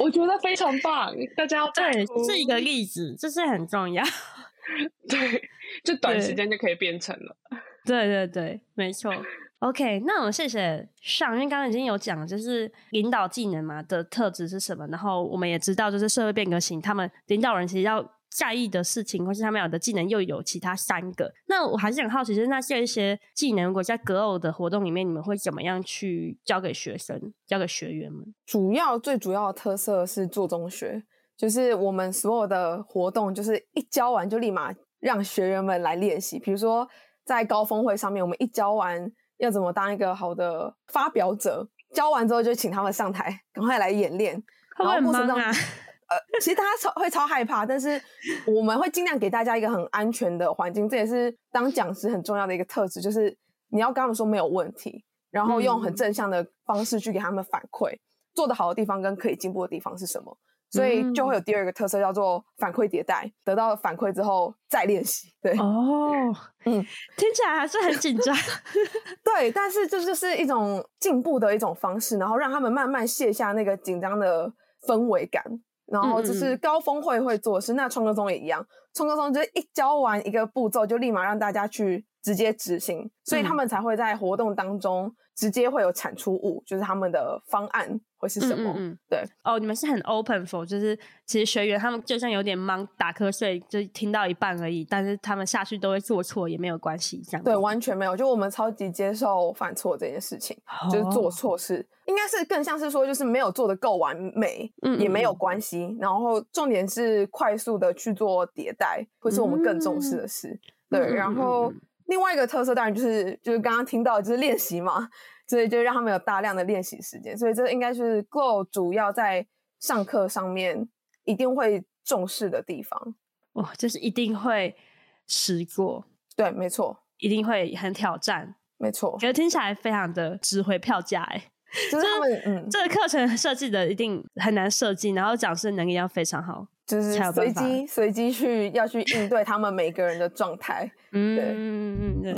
Speaker 3: 我觉得非常棒，大家要 <laughs>
Speaker 1: 对，是一个例子，这是很重要，<laughs>
Speaker 3: 对，就短时间就可以变成了，
Speaker 1: 对对对，没错。OK，那我们谢谢上，因为刚刚已经有讲，就是领导技能嘛的特质是什么，然后我们也知道，就是社会变革型，他们领导人其实要。在意的事情，或是他们有的技能又有其他三个。那我还是很好奇，就是那这些技能，如果在 GLOW 的活动里面，你们会怎么样去教给学生、教给学员们？
Speaker 2: 主要最主要的特色是做中学，就是我们所有的活动，就是一教完就立马让学员们来练习。比如说在高峰会上面，我们一教完要怎么当一个好的发表者，教完之后就请他们上台，赶快来演练。
Speaker 1: 会不会很忙啊？
Speaker 2: 呃，其实大家超会超害怕，但是我们会尽量给大家一个很安全的环境，这也是当讲师很重要的一个特质，就是你要跟他们说没有问题，然后用很正向的方式去给他们反馈，嗯、做得好的地方跟可以进步的地方是什么，所以就会有第二个特色叫做反馈迭代，得到反馈之后再练习。对
Speaker 1: 哦，嗯，<laughs> 听起来还是很紧张，<laughs>
Speaker 2: 对，但是这就是一种进步的一种方式，然后让他们慢慢卸下那个紧张的氛围感。然后就是高峰会会做的事，那创客中也一样，创客松就是一教完一个步骤，就立马让大家去直接执行，所以他们才会在活动当中直接会有产出物，就是他们的方案。会是什么？嗯，嗯，嗯。对。
Speaker 1: 哦，你们是很 open for，就是其实学员他们就算有点忙打瞌睡，就听到一半而已，但是他们下去都会做错也没有关系，这样。
Speaker 2: 对，完全没有，就我们超级接受犯错这件事情，哦、就是做错事，应该是更像是说，就是没有做的够完美，嗯，嗯，也没有关系，然后重点是快速的去做迭代，会是我们更重视的事，嗯、对，然后。另外一个特色当然就是就是刚刚听到的就是练习嘛，所以就让他们有大量的练习时间，所以这应该是 Glow 主要在上课上面一定会重视的地方。
Speaker 1: 哇，就是一定会试过，
Speaker 2: 对，没错，
Speaker 1: 一定会很挑战，
Speaker 2: 没错。
Speaker 1: 觉得听起来非常的值回票价，哎，
Speaker 2: 就是他们，嗯，
Speaker 1: 这个课程设计的一定很难设计，然后讲师能力要非常好。
Speaker 2: 就是随机随机去要去应对他们每个人的状态，<laughs> 嗯对嗯嗯对。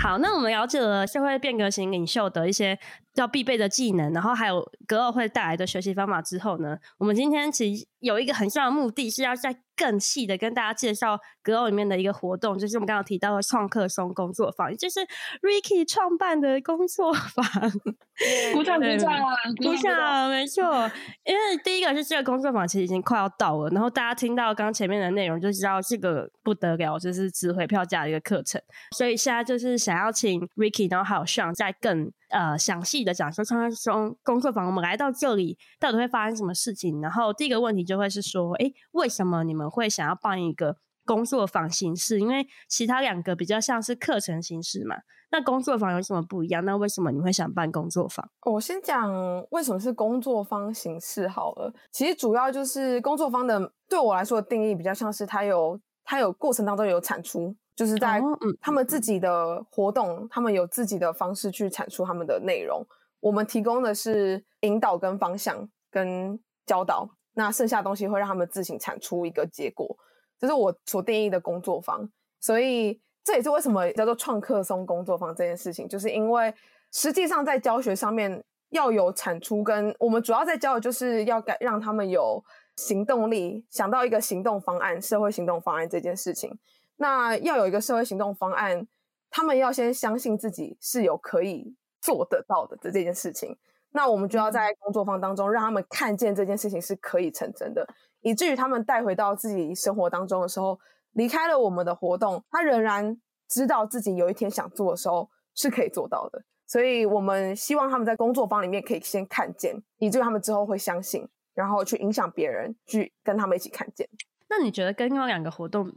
Speaker 1: 好，那我们了解了社会变革型领袖的一些要必备的技能，然后还有 Glow 会带来的学习方法之后呢，我们今天其实有一个很重要的目的是要在更细的跟大家介绍 Glow 里面的一个活动，就是我们刚刚提到的创客松工作坊，也就是 Ricky 创办的工作坊。<laughs>
Speaker 3: 鼓掌鼓掌啊！
Speaker 1: 鼓掌，没错。因为第一个是这个工作坊其实已经快要到了，然后大家听到刚前面的内容就知道这个不得了，就是值回票价的一个课程。所以现在就是想要请 Ricky，然后还有 Sean 再更。呃，详细的讲说，创客松工作坊，我们来到这里到底会发生什么事情？然后第一个问题就会是说，哎，为什么你们会想要办一个工作坊形式？因为其他两个比较像是课程形式嘛。那工作坊有什么不一样？那为什么你会想办工作坊？
Speaker 2: 我先讲为什么是工作坊形式好了。其实主要就是工作坊的对我来说的定义比较像是它有它有过程当中有产出。就是在他们自己的活动，哦、他们有自己的方式去产出他们的内容。我们提供的是引导、跟方向、跟教导，那剩下的东西会让他们自行产出一个结果。这是我所定义的工作坊。所以这也是为什么叫做创客松工作坊这件事情，就是因为实际上在教学上面要有产出，跟我们主要在教的就是要改让他们有行动力，想到一个行动方案、社会行动方案这件事情。那要有一个社会行动方案，他们要先相信自己是有可以做得到的这这件事情。那我们就要在工作坊当中让他们看见这件事情是可以成真的，以至于他们带回到自己生活当中的时候，离开了我们的活动，他仍然知道自己有一天想做的时候是可以做到的。所以我们希望他们在工作坊里面可以先看见，以至于他们之后会相信，然后去影响别人，去跟他们一起看见。
Speaker 1: 那你觉得跟另外两个活动？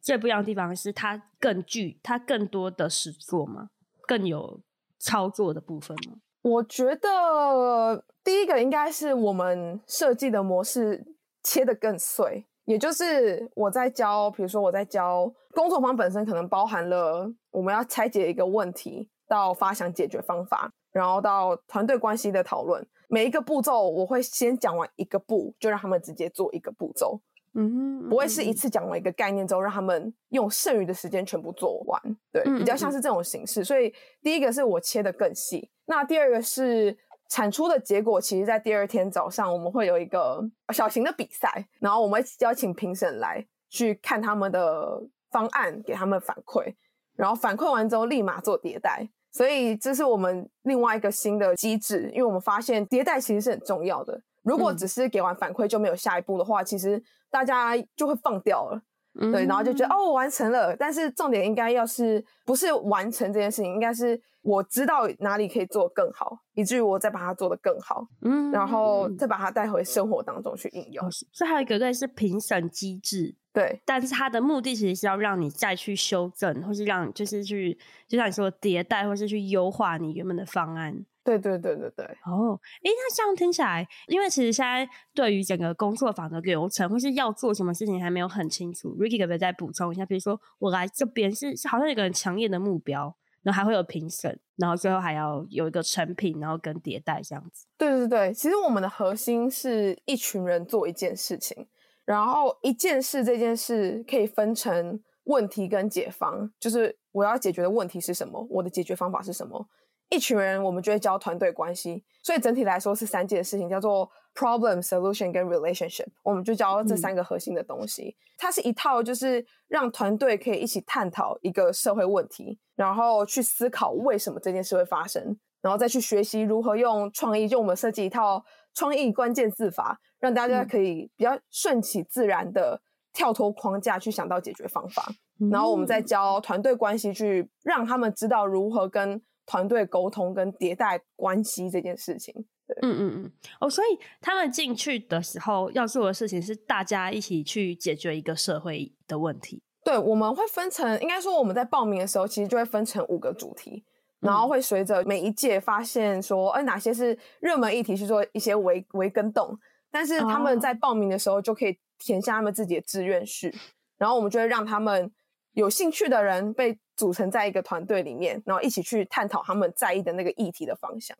Speaker 1: 最不一样的地方是它更具，它更多的实作吗？更有操作的部分吗？
Speaker 2: 我觉得第一个应该是我们设计的模式切得更碎，也就是我在教，比如说我在教工作坊本身可能包含了我们要拆解一个问题，到发想解决方法，然后到团队关系的讨论，每一个步骤我会先讲完一个步，就让他们直接做一个步骤。嗯，不会是一次讲完一个概念之后，让他们用剩余的时间全部做完，对，比较像是这种形式。所以第一个是我切的更细，那第二个是产出的结果，其实在第二天早上我们会有一个小型的比赛，然后我们会邀请评审来去看他们的方案，给他们反馈，然后反馈完之后立马做迭代。所以这是我们另外一个新的机制，因为我们发现迭代其实是很重要的。如果只是给完反馈就没有下一步的话，其实。大家就会放掉了，嗯、对，然后就觉得哦，我完成了。但是重点应该要是不是完成这件事情，应该是我知道哪里可以做得更好，以至于我再把它做得更好，嗯，然后再把它带回生活当中去应用。
Speaker 1: 所以还有一个对是评审机制，
Speaker 2: 对，
Speaker 1: 但是它的目的其实是要让你再去修正，或是让就是去就像你说的迭代，或是去优化你原本的方案。
Speaker 2: 对对对对对，
Speaker 1: 哦，诶，那这样听起来，因为其实现在对于整个工作坊的流程或是要做什么事情还没有很清楚，Ricky 可不可以再补充一下？比如说我来这边是是好像有一个很强烈的目标，然后还会有评审，然后最后还要有一个成品，然后跟迭代这样子。
Speaker 2: 对对对，其实我们的核心是一群人做一件事情，然后一件事这件事可以分成问题跟解方，就是我要解决的问题是什么，我的解决方法是什么。一群人，我们就会教团队关系，所以整体来说是三件事情，叫做 problem、solution 跟 relationship。我们就教这三个核心的东西。嗯、它是一套，就是让团队可以一起探讨一个社会问题，然后去思考为什么这件事会发生，然后再去学习如何用创意。就我们设计一套创意关键字法，让大家可以比较顺其自然的跳脱框架去想到解决方法。嗯、然后我们再教团队关系，去让他们知道如何跟团队沟通跟迭代关系这件事情，对，
Speaker 1: 嗯嗯嗯。哦，所以他们进去的时候要做的事情是大家一起去解决一个社会的问题。
Speaker 2: 对，我们会分成，应该说我们在报名的时候，其实就会分成五个主题，然后会随着每一届发现说，哎，哪些是热门议题，去做一些微微更动。但是他们在报名的时候就可以填下他们自己的志愿序，然后我们就会让他们有兴趣的人被组成在一个团队里面，然后一起去探讨他们在意的那个议题的方向。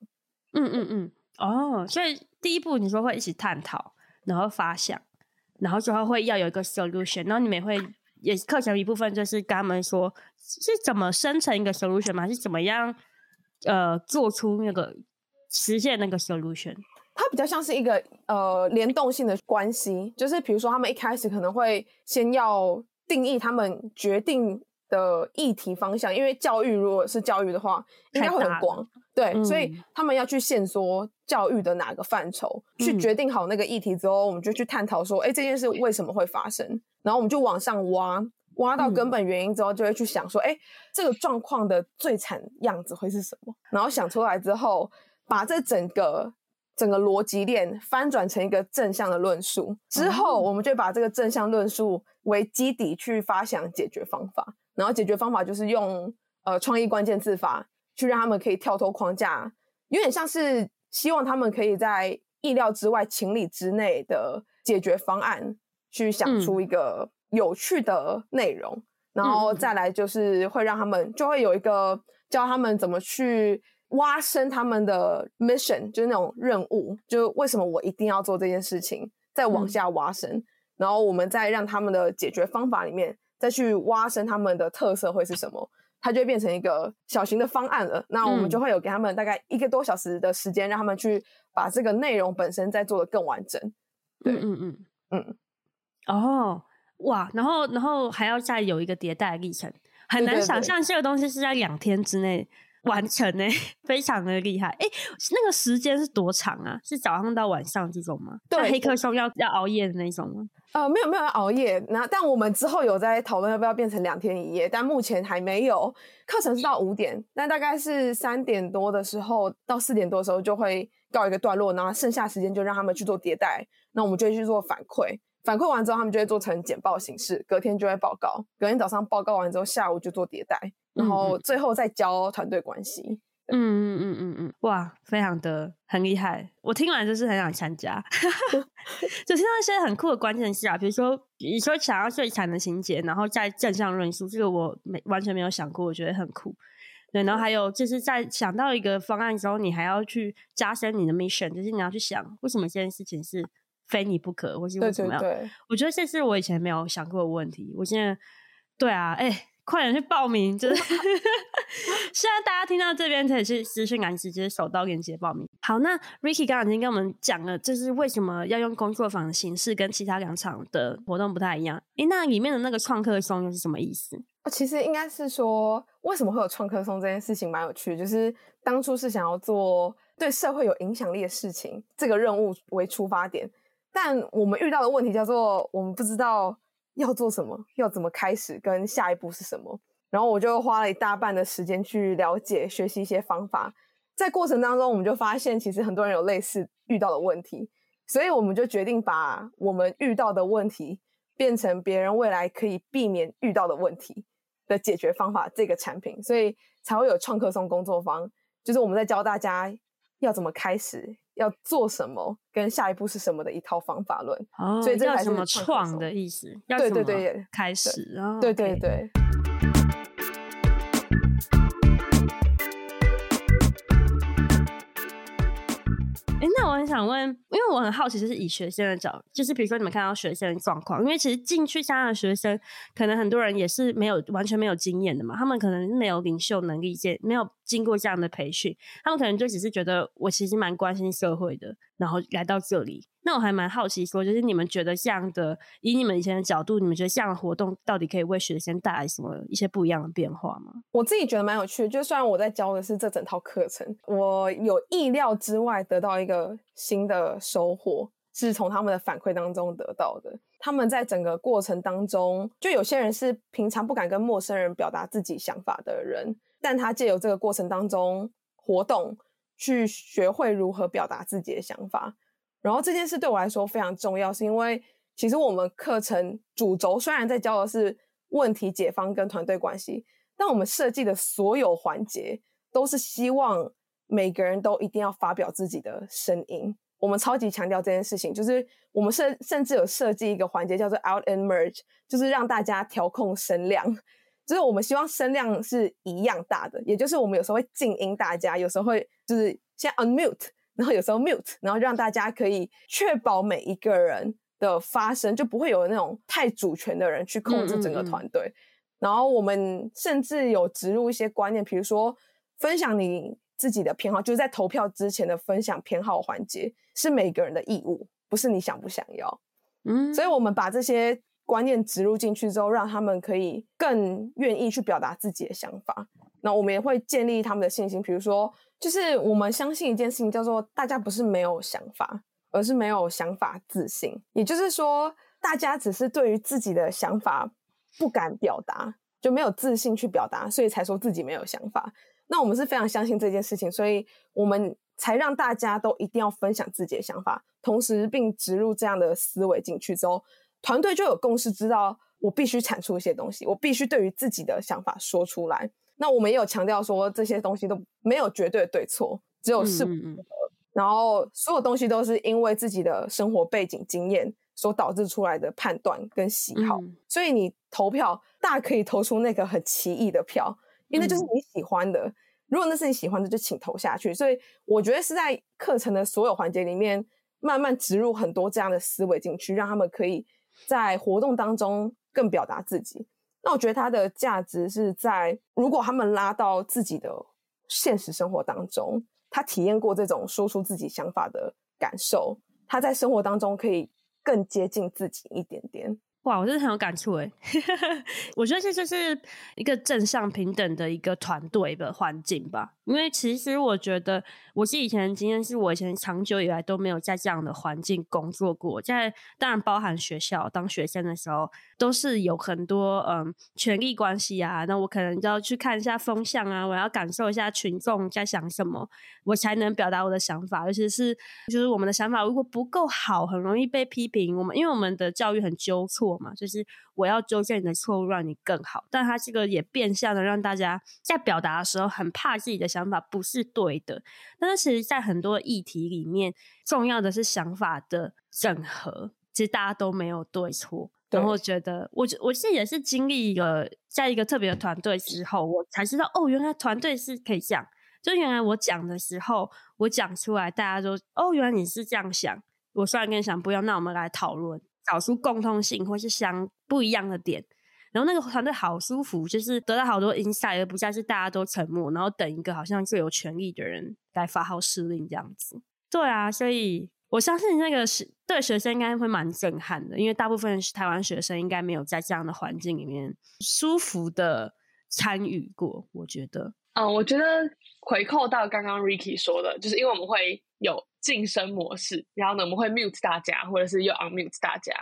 Speaker 1: 嗯嗯嗯，哦，所以第一步你说会一起探讨，然后发想，然后最后会要有一个 solution，然后你们也会。也课程一部分就是跟他们说是怎么生成一个 solution 吗？是怎么样呃做出那个实现那个 solution？
Speaker 2: 它比较像是一个呃联动性的关系，就是比如说他们一开始可能会先要定义他们决定的议题方向，因为教育如果是教育的话，应该会很广，对、嗯，所以他们要去限缩教育的哪个范畴，去决定好那个议题之后，我们就去探讨说，哎，这件事为什么会发生？然后我们就往上挖，挖到根本原因之后，就会去想说，哎、嗯，这个状况的最惨样子会是什么？然后想出来之后，把这整个整个逻辑链翻转成一个正向的论述之后，我们就把这个正向论述为基底去发想解决方法。然后解决方法就是用呃创意关键字法去让他们可以跳脱框架，有点像是希望他们可以在意料之外、情理之内的解决方案。去想出一个有趣的内容，嗯，然后再来就是会让他们就会有一个教他们怎么去挖深他们的 mission，就是那种任务，就为什么我一定要做这件事情，再往下挖深，嗯，然后我们再让他们的解决方法里面再去挖深他们的特色会是什么，它就会变成一个小型的方案了。那我们就会有给他们大概一个多小时的时间，让他们去把这个内容本身再做的更完整。对，嗯嗯嗯。嗯
Speaker 1: 哦，哇，然后，然后还要再有一个迭代的历程，很难想象这个东西是在两天之内完成呢，<laughs> 非常的厉害。哎，那个时间是多长啊？是早上到晚上这种吗？对，黑客松要要熬夜的那种吗？
Speaker 2: 呃，没有没有熬夜，那但我们之后有在讨论要不要变成两天一夜，但目前还没有。课程是到五点，那大概是三点多的时候到四点多的时候就会告一个段落，然后剩下时间就让他们去做迭代，那我们就会去做反馈。反馈完之后，他们就会做成简报形式，隔天就会报告。隔天早上报告完之后，下午就做迭代，然后最后再教团队关系。
Speaker 1: 嗯嗯嗯嗯嗯，哇，非常的很厉害。我听完就是很想参加，<laughs> 就听到一些很酷的关键词啊，比如说你说想要最惨的情节，然后再正向论述，这个我没完全没有想过，我觉得很酷。对，然后还有就是在想到一个方案之后，你还要去加深你的 mission，就是你要去想为什么这件事情是。非你不可，或是为什么样？对对对，我觉得这是我以前没有想过的问题。我现在，对啊，哎、欸，快点去报名！就是 <laughs> 现在大家听到这边可以去私讯栏直接手刀链接报名。好，那 Ricky 刚刚已经跟我们讲了，就是为什么要用工作坊的形式，跟其他两场的活动不太一样。哎，那里面的那个创客松又是什么意思？
Speaker 2: 其实应该是说，为什么会有创客松这件事情蛮有趣，就是当初是想要做对社会有影响力的事情，这个任务为出发点。但我们遇到的问题叫做，我们不知道要做什么，要怎么开始，跟下一步是什么。然后我就花了一大半的时间去了解、学习一些方法。在过程当中，我们就发现，其实很多人有类似遇到的问题，所以我们就决定把我们遇到的问题变成别人未来可以避免遇到的问题的解决方法。这个产品，所以才会有创客松工作坊，就是我们在教大家要怎么开始。要做什么，跟下一步是什么的一套方法论，
Speaker 1: 哦，所以这还是什么创的意思？对对对，开始，对对对。想问，因为我很好奇，就是以学生的角，就是比如说你们看到学生的状况，因为其实进去这样的学生，可能很多人也是没有完全没有经验的嘛，他们可能没有领袖能力，见没有经过这样的培训，他们可能就只是觉得我其实蛮关心社会的，然后来到这里。那我还蛮好奇，说就是你们觉得这样的，以你们以前的角度，你们觉得这样的活动到底可以为学生带来什么一些不一样的变化吗？
Speaker 2: 我自己觉得蛮有趣的，就虽然我在教的是这整套课程，我有意料之外得到一个新的收获，是从他们的反馈当中得到的。他们在整个过程当中，就有些人是平常不敢跟陌生人表达自己想法的人，但他借由这个过程当中活动。去学会如何表达自己的想法。然后这件事对我来说非常重要，是因为其实我们课程主轴虽然在教的是问题解方跟团队关系，但我们设计的所有环节都是希望每个人都一定要发表自己的声音。我们超级强调这件事情，就是我们甚甚至有设计一个环节叫做 Out and Merge，就是让大家调控声量，就是我们希望声量是一样大的，也就是我们有时候会静音大家，有时候会就是先 unmute，然后有时候 mute，然后让大家可以确保每一个人的发声，就不会有那种太主权的人去控制整个团队。嗯嗯嗯。然后我们甚至有植入一些观念，比如说分享你自己的偏好，就是在投票之前的分享偏好环节是每个人的义务，不是你想不想要。嗯，所以我们把这些观念植入进去之后，让他们可以更愿意去表达自己的想法。那我们也会建立他们的信心，比如说，就是我们相信一件事情，叫做大家不是没有想法，而是没有想法自信。也就是说，大家只是对于自己的想法不敢表达，就没有自信去表达，所以才说自己没有想法。那我们是非常相信这件事情，所以我们才让大家都一定要分享自己的想法，同时并植入这样的思维进去之后，团队就有共识，知道我必须产出一些东西，我必须对于自己的想法说出来。那我们也有强调说，这些东西都没有绝对对错，只有适不适合。然后所有东西都是因为自己的生活背景经验所导致出来的判断跟喜好，嗯、所以你投票大可以投出那个很奇异的票。因为那就是你喜欢的，嗯、如果那是你喜欢的，就请投下去。所以我觉得是在课程的所有环节里面，慢慢植入很多这样的思维进去，让他们可以在活动当中更表达自己。那我觉得它的价值是在，如果他们拉到自己的现实生活当中，他体验过这种说出自己想法的感受，他在生活当中可以更接近自己一点点。
Speaker 1: 哇，我真的很有感触哎！<laughs> 我觉得这就是一个正向平等的一个团队的环境吧。因为其实我觉得，我是以前经验是我以前长久以来都没有在这样的环境工作过。在当然包含学校当学生的时候，都是有很多嗯权力关系啊。那我可能就要去看一下风向啊，我要感受一下群众在想什么，我才能表达我的想法。尤其是就是我们的想法如果不够好，很容易被批评。我们因为我们的教育很纠错。嘛，就是我要纠正你的错误，让你更好。但他这个也变相的让大家在表达的时候很怕自己的想法不是对的。但是其实，在很多议题里面，重要的是想法的整合。其实大家都没有对错。然后觉得，我我是也是经历一个在一个特别的团队之后，我才知道哦，原来团队是可以这样。就原来我讲的时候，我讲出来，大家都哦，原来你是这样想。我虽然跟你想不一样，那我们来讨论。找出共通性或是相不一样的点，然后那个团队好舒服，就是得到好多 insight，而不再是大家都沉默，然后等一个好像最有权力的人来发号施令这样子。对啊，所以我相信那个是对学生应该会蛮震撼的，因为大部分台湾学生应该没有在这样的环境里面舒服的参与过。我觉得，
Speaker 3: 嗯，我觉得回扣到刚刚 Ricky 说的，就是因为我们会有。晋升模式，然后呢，我们会 mute 大家，或者是又 unmute 大家。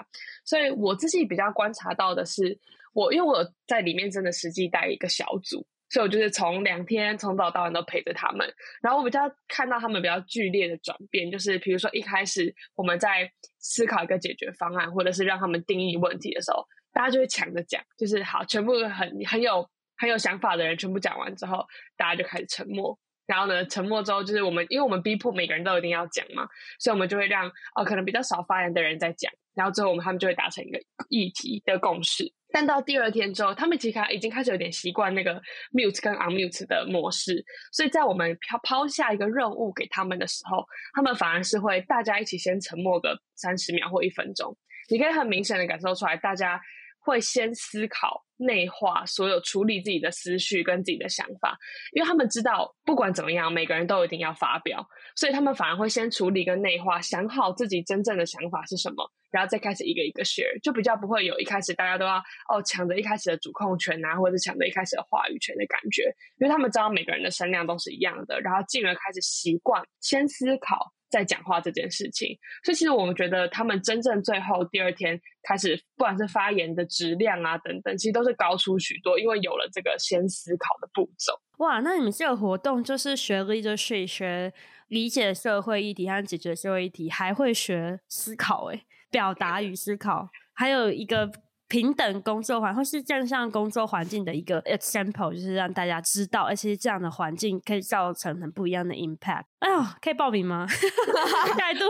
Speaker 3: 所以我自己比较观察到的是，我因为我在里面真的实际带一个小组，所以我就是从两天从早到晚都陪着他们。然后我比较看到他们比较剧烈的转变，就是比如说一开始我们在思考一个解决方案，或者是让他们定义问题的时候，大家就会抢着讲，就是好，全部很很有很有想法的人全部讲完之后，大家就开始沉默。然后呢，沉默之后就是我们，因为我们逼迫每个人都一定要讲嘛，所以我们就会让哦，可能比较少发言的人在讲，然后最后我们他们就会达成一个议题的共识。但到第二天之后，他们其实已经开始有点习惯那个 mute 跟 unmute 的模式，所以在我们抛抛下一个任务给他们的时候，他们反而是会大家一起先沉默个三十秒或一分钟，你可以很明显的感受出来，大家会先思考。内化所有处理自己的思绪跟自己的想法，因为他们知道不管怎么样，每个人都一定要发表，所以他们反而会先处理跟内化，想好自己真正的想法是什么，然后再开始一个一个 share，就比较不会有一开始大家都要哦抢着一开始的主控权啊，或者抢着一开始的话语权的感觉，因为他们知道每个人的声量都是一样的，然后进而开始习惯先思考。在讲话这件事情。所以其实我们觉得他们真正最后第二天开始，不管是发言的质量啊等等，其实都是高出许多，因为有了这个先思考的步骤。
Speaker 1: 哇，那你们这个活动就是学 leadership，学理解社会议题和解决社会议题，还会学思考，诶，表达与思考，还有一个。平等工作环或是正向工作环境的一个 example，就是让大家知道，而且这样的环境可以造成很不一样的 impact。哎呦，可以报名吗？<laughs> 态度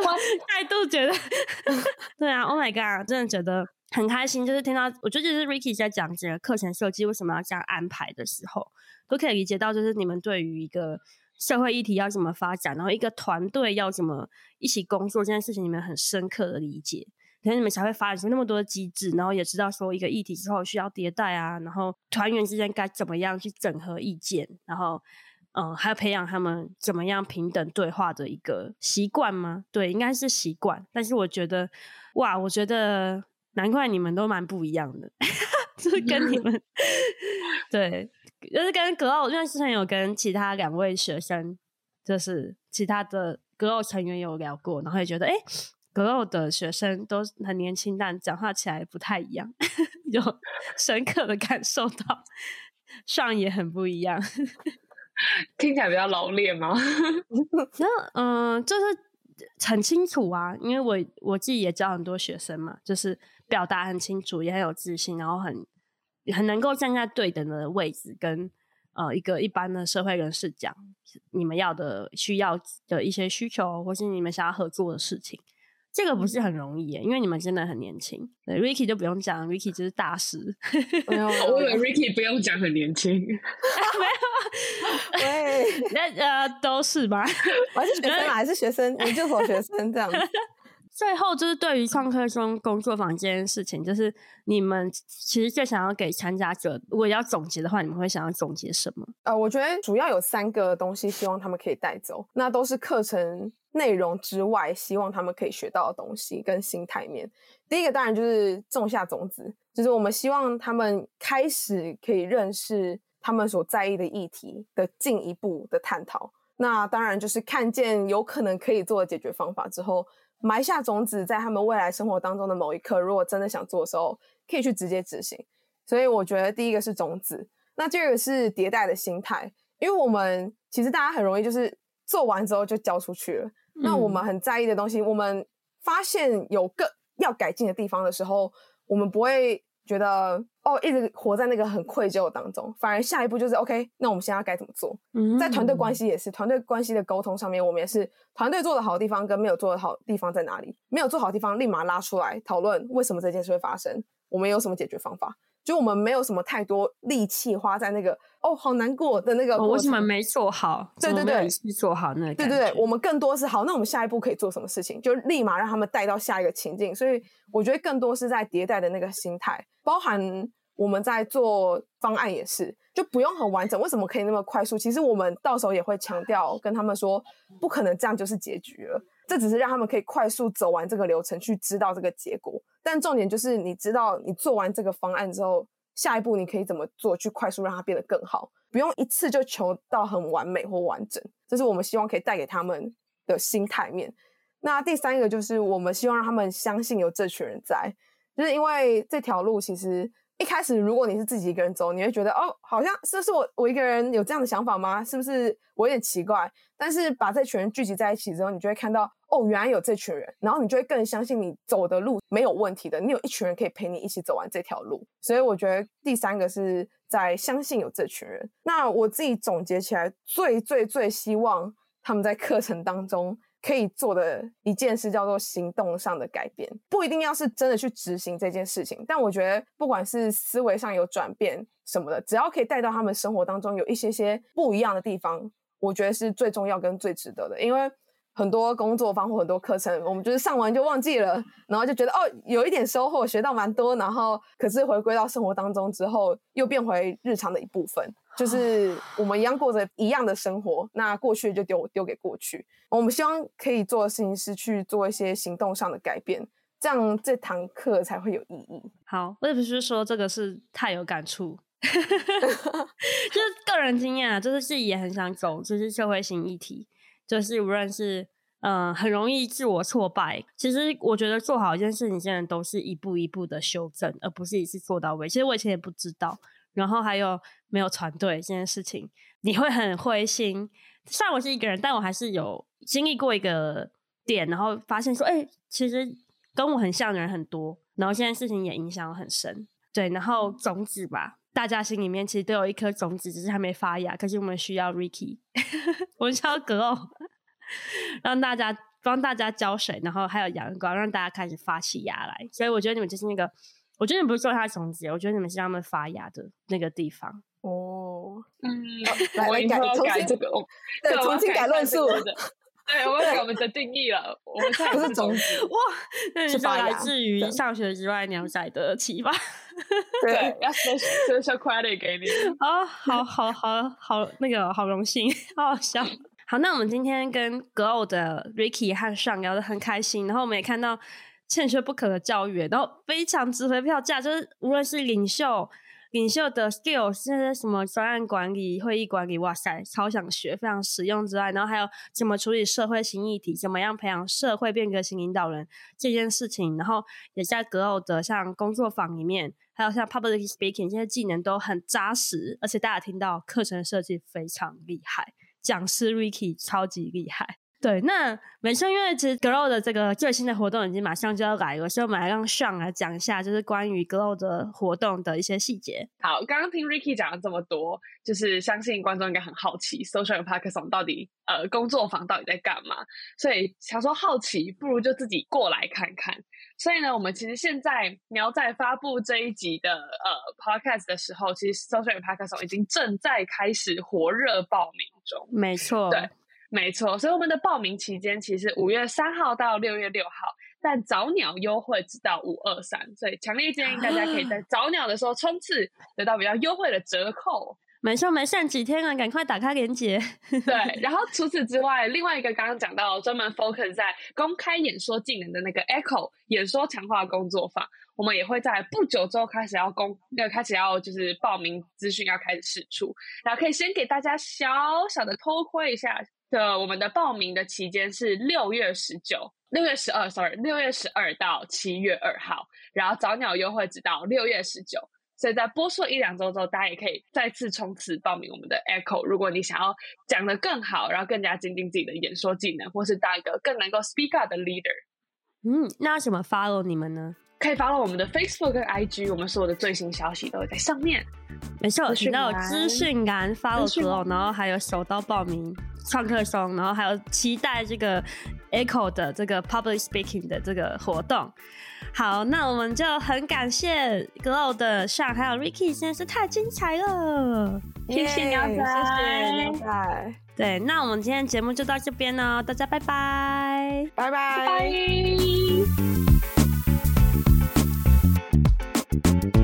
Speaker 1: 态度觉得，<laughs> 对啊，Oh my god，真的觉得很开心。就是听到，我觉得就是 Ricky 在讲这个课程设计为什么要这样安排的时候，都可以理解到，就是你们对于一个社会议题要怎么发展，然后一个团队要怎么一起工作这件事情，你们很深刻的理解。可能你们才会发展出那么多的机制，然后也知道说一个议题之后需要迭代啊，然后团员之间该怎么样去整合意见，然后嗯，还要培养他们怎么样平等对话的一个习惯吗？对，应该是习惯。但是我觉得，哇，我觉得难怪你们都蛮不一样的，<laughs> 就是跟你们 <laughs> 对，就是跟格奥，因为之前有跟其他两位学生，就是其他的格奥成员有聊过，然后也觉得哎。诶格奥的学生都很年轻，但讲话起来不太一样，<laughs> 有深刻的感受到，上也很不一样，<laughs>
Speaker 3: 听起来比较老练吗？<laughs>
Speaker 1: 那嗯、呃，就是很清楚啊，因为我我自己也教很多学生嘛，就是表达很清楚，也很有自信，然后很很能够站在对等的位置，跟呃一个一般的社会人士讲你们要的、需要的一些需求，或是你们想要合作的事情。这个不是很容易耶，因为你们真的很年轻。对，Ricky 就不用讲，Ricky 就是大师。
Speaker 3: 没有，<laughs> 我以为 Ricky 不用讲很年轻。<laughs>
Speaker 1: 没有，喂，<laughs> 那呃都是吧？
Speaker 2: 我还是学生啊，还是学生，研究所学生这样。
Speaker 1: 最后就是对于创客中工作坊这件事情，就是你们其实最想要给参加者，如果要总结的话，你们会想要总结什么？
Speaker 2: 呃，我觉得主要有三个东西，希望他们可以带走，那都是课程。内容之外，希望他们可以学到的东西跟心态面。第一个当然就是种下种子，就是我们希望他们开始可以认识他们所在意的议题的进一步的探讨。那当然就是看见有可能可以做的解决方法之后，埋下种子，在他们未来生活当中的某一刻，如果真的想做的时候，可以去直接执行。所以我觉得第一个是种子，那第二个是迭代的心态，因为我们其实大家很容易就是做完之后就交出去了。那我们很在意的东西，嗯、我们发现有个要改进的地方的时候，我们不会觉得哦，一直活在那个很愧疚当中，反而下一步就是 OK，那我们现在该怎么做？嗯、在团队关系也是，团队关系的沟通上面，我们也是团队做的好的地方跟没有做的好的地方在哪里？没有做好的地方立马拉出来讨论，为什么这件事会发生？我们有什么解决方法？就我们没有什么太多力气花在那个哦，好难过的那个。
Speaker 1: 为什么没做好？对对对，做好那个。
Speaker 2: 对对对，我们更多是好，那我们下一步可以做什么事情？就立马让他们带到下一个情境。所以我觉得更多是在迭代的那个心态，包含我们在做方案也是，就不用很完整。为什么可以那么快速？其实我们到时候也会强调跟他们说，不可能这样就是结局了。这只是让他们可以快速走完这个流程，去知道这个结果。但重点就是，你知道你做完这个方案之后，下一步你可以怎么做，去快速让它变得更好，不用一次就求到很完美或完整。这是我们希望可以带给他们的心态面。那第三个就是，我们希望让他们相信有这群人在，就是因为这条路其实。一开始，如果你是自己一个人走，你会觉得哦，好像是不是我我一个人有这样的想法吗？是不是我有点奇怪？但是把这群人聚集在一起之后，你就会看到哦，原来有这群人，然后你就会更相信你走的路没有问题的。你有一群人可以陪你一起走完这条路，所以我觉得第三个是在相信有这群人。那我自己总结起来，最最最希望他们在课程当中。可以做的一件事叫做行动上的改变，不一定要是真的去执行这件事情，但我觉得不管是思维上有转变什么的，只要可以带到他们生活当中有一些些不一样的地方，我觉得是最重要跟最值得的，因为。很多工作坊或很多课程，我们就是上完就忘记了，然后就觉得哦，有一点收获，学到蛮多，然后可是回归到生活当中之后，又变回日常的一部分，就是我们一样过着一样的生活，那过去就丢丢给过去。我们希望可以做的事情是去做一些行动上的改变，这样这堂课才会有意义。
Speaker 1: 好，我也不是说这个是太有感触，<laughs> 就是个人经验啊，就是自己也很想走，就是社会性议题。就是无论是嗯、呃，很容易自我挫败。其实我觉得做好一件事情，现在都是一步一步的修正，而不是一次做到位。其实我以前也不知道。然后还有没有团队这件事情，你会很灰心。虽然我是一个人，但我还是有经历过一个点，然后发现说，哎、其实跟我很像的人很多。然后现在事情也影响我很深。对，然后种子吧，大家心里面其实都有一颗种子，只是还没发芽。可是我们需要 Ricky，<laughs> 我们需要 Glow，让大家帮大家浇水，然后还有阳光，让大家开始发起芽来。所以我觉得你们就是那个。我觉得你不是种下种子，我觉得你们是让他们发芽的那个地方。
Speaker 2: 哦，
Speaker 3: 嗯，<laughs>
Speaker 2: 来来改，重新这个，对，重新改论述。
Speaker 3: 对，我改我们的 <laughs> 定义了。我们现在不是种子
Speaker 1: 哇，那是来自于上学之外鸟仔的启发。
Speaker 3: 对，要说说说 credit 给你。
Speaker 1: 哦，好好好好，那个好荣幸，好好笑。好，那我们今天跟 Glow 的 Ricky 和 Sean 聊得很开心，然后我们也看到。欠缺不可的教育，然后非常值回票价，就是无论是领袖、领袖的 skill，现在什么专案管理、会议管理，哇塞，超想学，非常实用之外，然后还有怎么处理社会新议题，怎么样培养社会变革型领导人这件事情，然后也在格偶的像工作坊里面，还有像 public speaking 这些技能都很扎实，而且大家听到课程设计非常厉害，讲师 Ricky 超级厉害。对，那本身，因为其实 Glow 的这个最新的活动已经马上就要来了，所以我们来让 Sean 来讲一下，就是关于 Glow 的活动的一些细节。
Speaker 3: 好，刚刚听 Ricky 讲了这么多，就是相信观众应该很好奇，Social Hackathon 到底呃工作坊到底在干嘛？所以想说好奇，不如就自己过来看看。所以呢，我们其实现在苗在发布这一集的呃 Podcast 的时候，其实 Social Hackathon 已经正在开始火热报名中。
Speaker 1: 没错，
Speaker 3: 对。没错，所以我们的报名期间其实五月三号到六月六号，但早鸟优惠直到五二三，所以强烈建议大家可以在早鸟的时候冲刺，得到比较优惠的折扣。
Speaker 1: 没错，没剩几天了，赶快打开链接。<laughs>
Speaker 3: 对，然后除此之外，另外一个刚刚讲到专门 focus 在公开演说技能的那个 Echo 演说强化工作坊，我们也会在不久之后开始要公，那个开始要就是报名资讯要开始释出，然后可以先给大家小小的偷窥一下。的我们的报名的期间是六月十九、六月十二，sorry，六月十二到七月二号，然后早鸟优惠直到六月十九，所以在播出一两周之后，大家也可以再次冲刺报名我们的 Echo。如果你想要讲得更好，然后更加精进自己的演说技能，或是当一个更能够 speak up 的 leader，
Speaker 1: 嗯，那怎么 follow 你们呢？
Speaker 3: 可以 follow 我们的 Facebook 跟 IG，我们所有的最新消息都会在上面。
Speaker 1: 没错，请到资讯栏 follow Glow，然后还有手刀报名创客松，然后还有期待这个 Echo 的这个 Public Speaking 的这个活动。好，那我们就很感谢 Glow 的 Sean 还有 Ricky，真的是太精彩了。
Speaker 3: 谢谢苗仔，谢谢
Speaker 2: 苗仔。
Speaker 1: 对，那我们今天节目就到这边哦，大家拜拜，
Speaker 2: 拜拜。
Speaker 3: 拜拜。Thank you.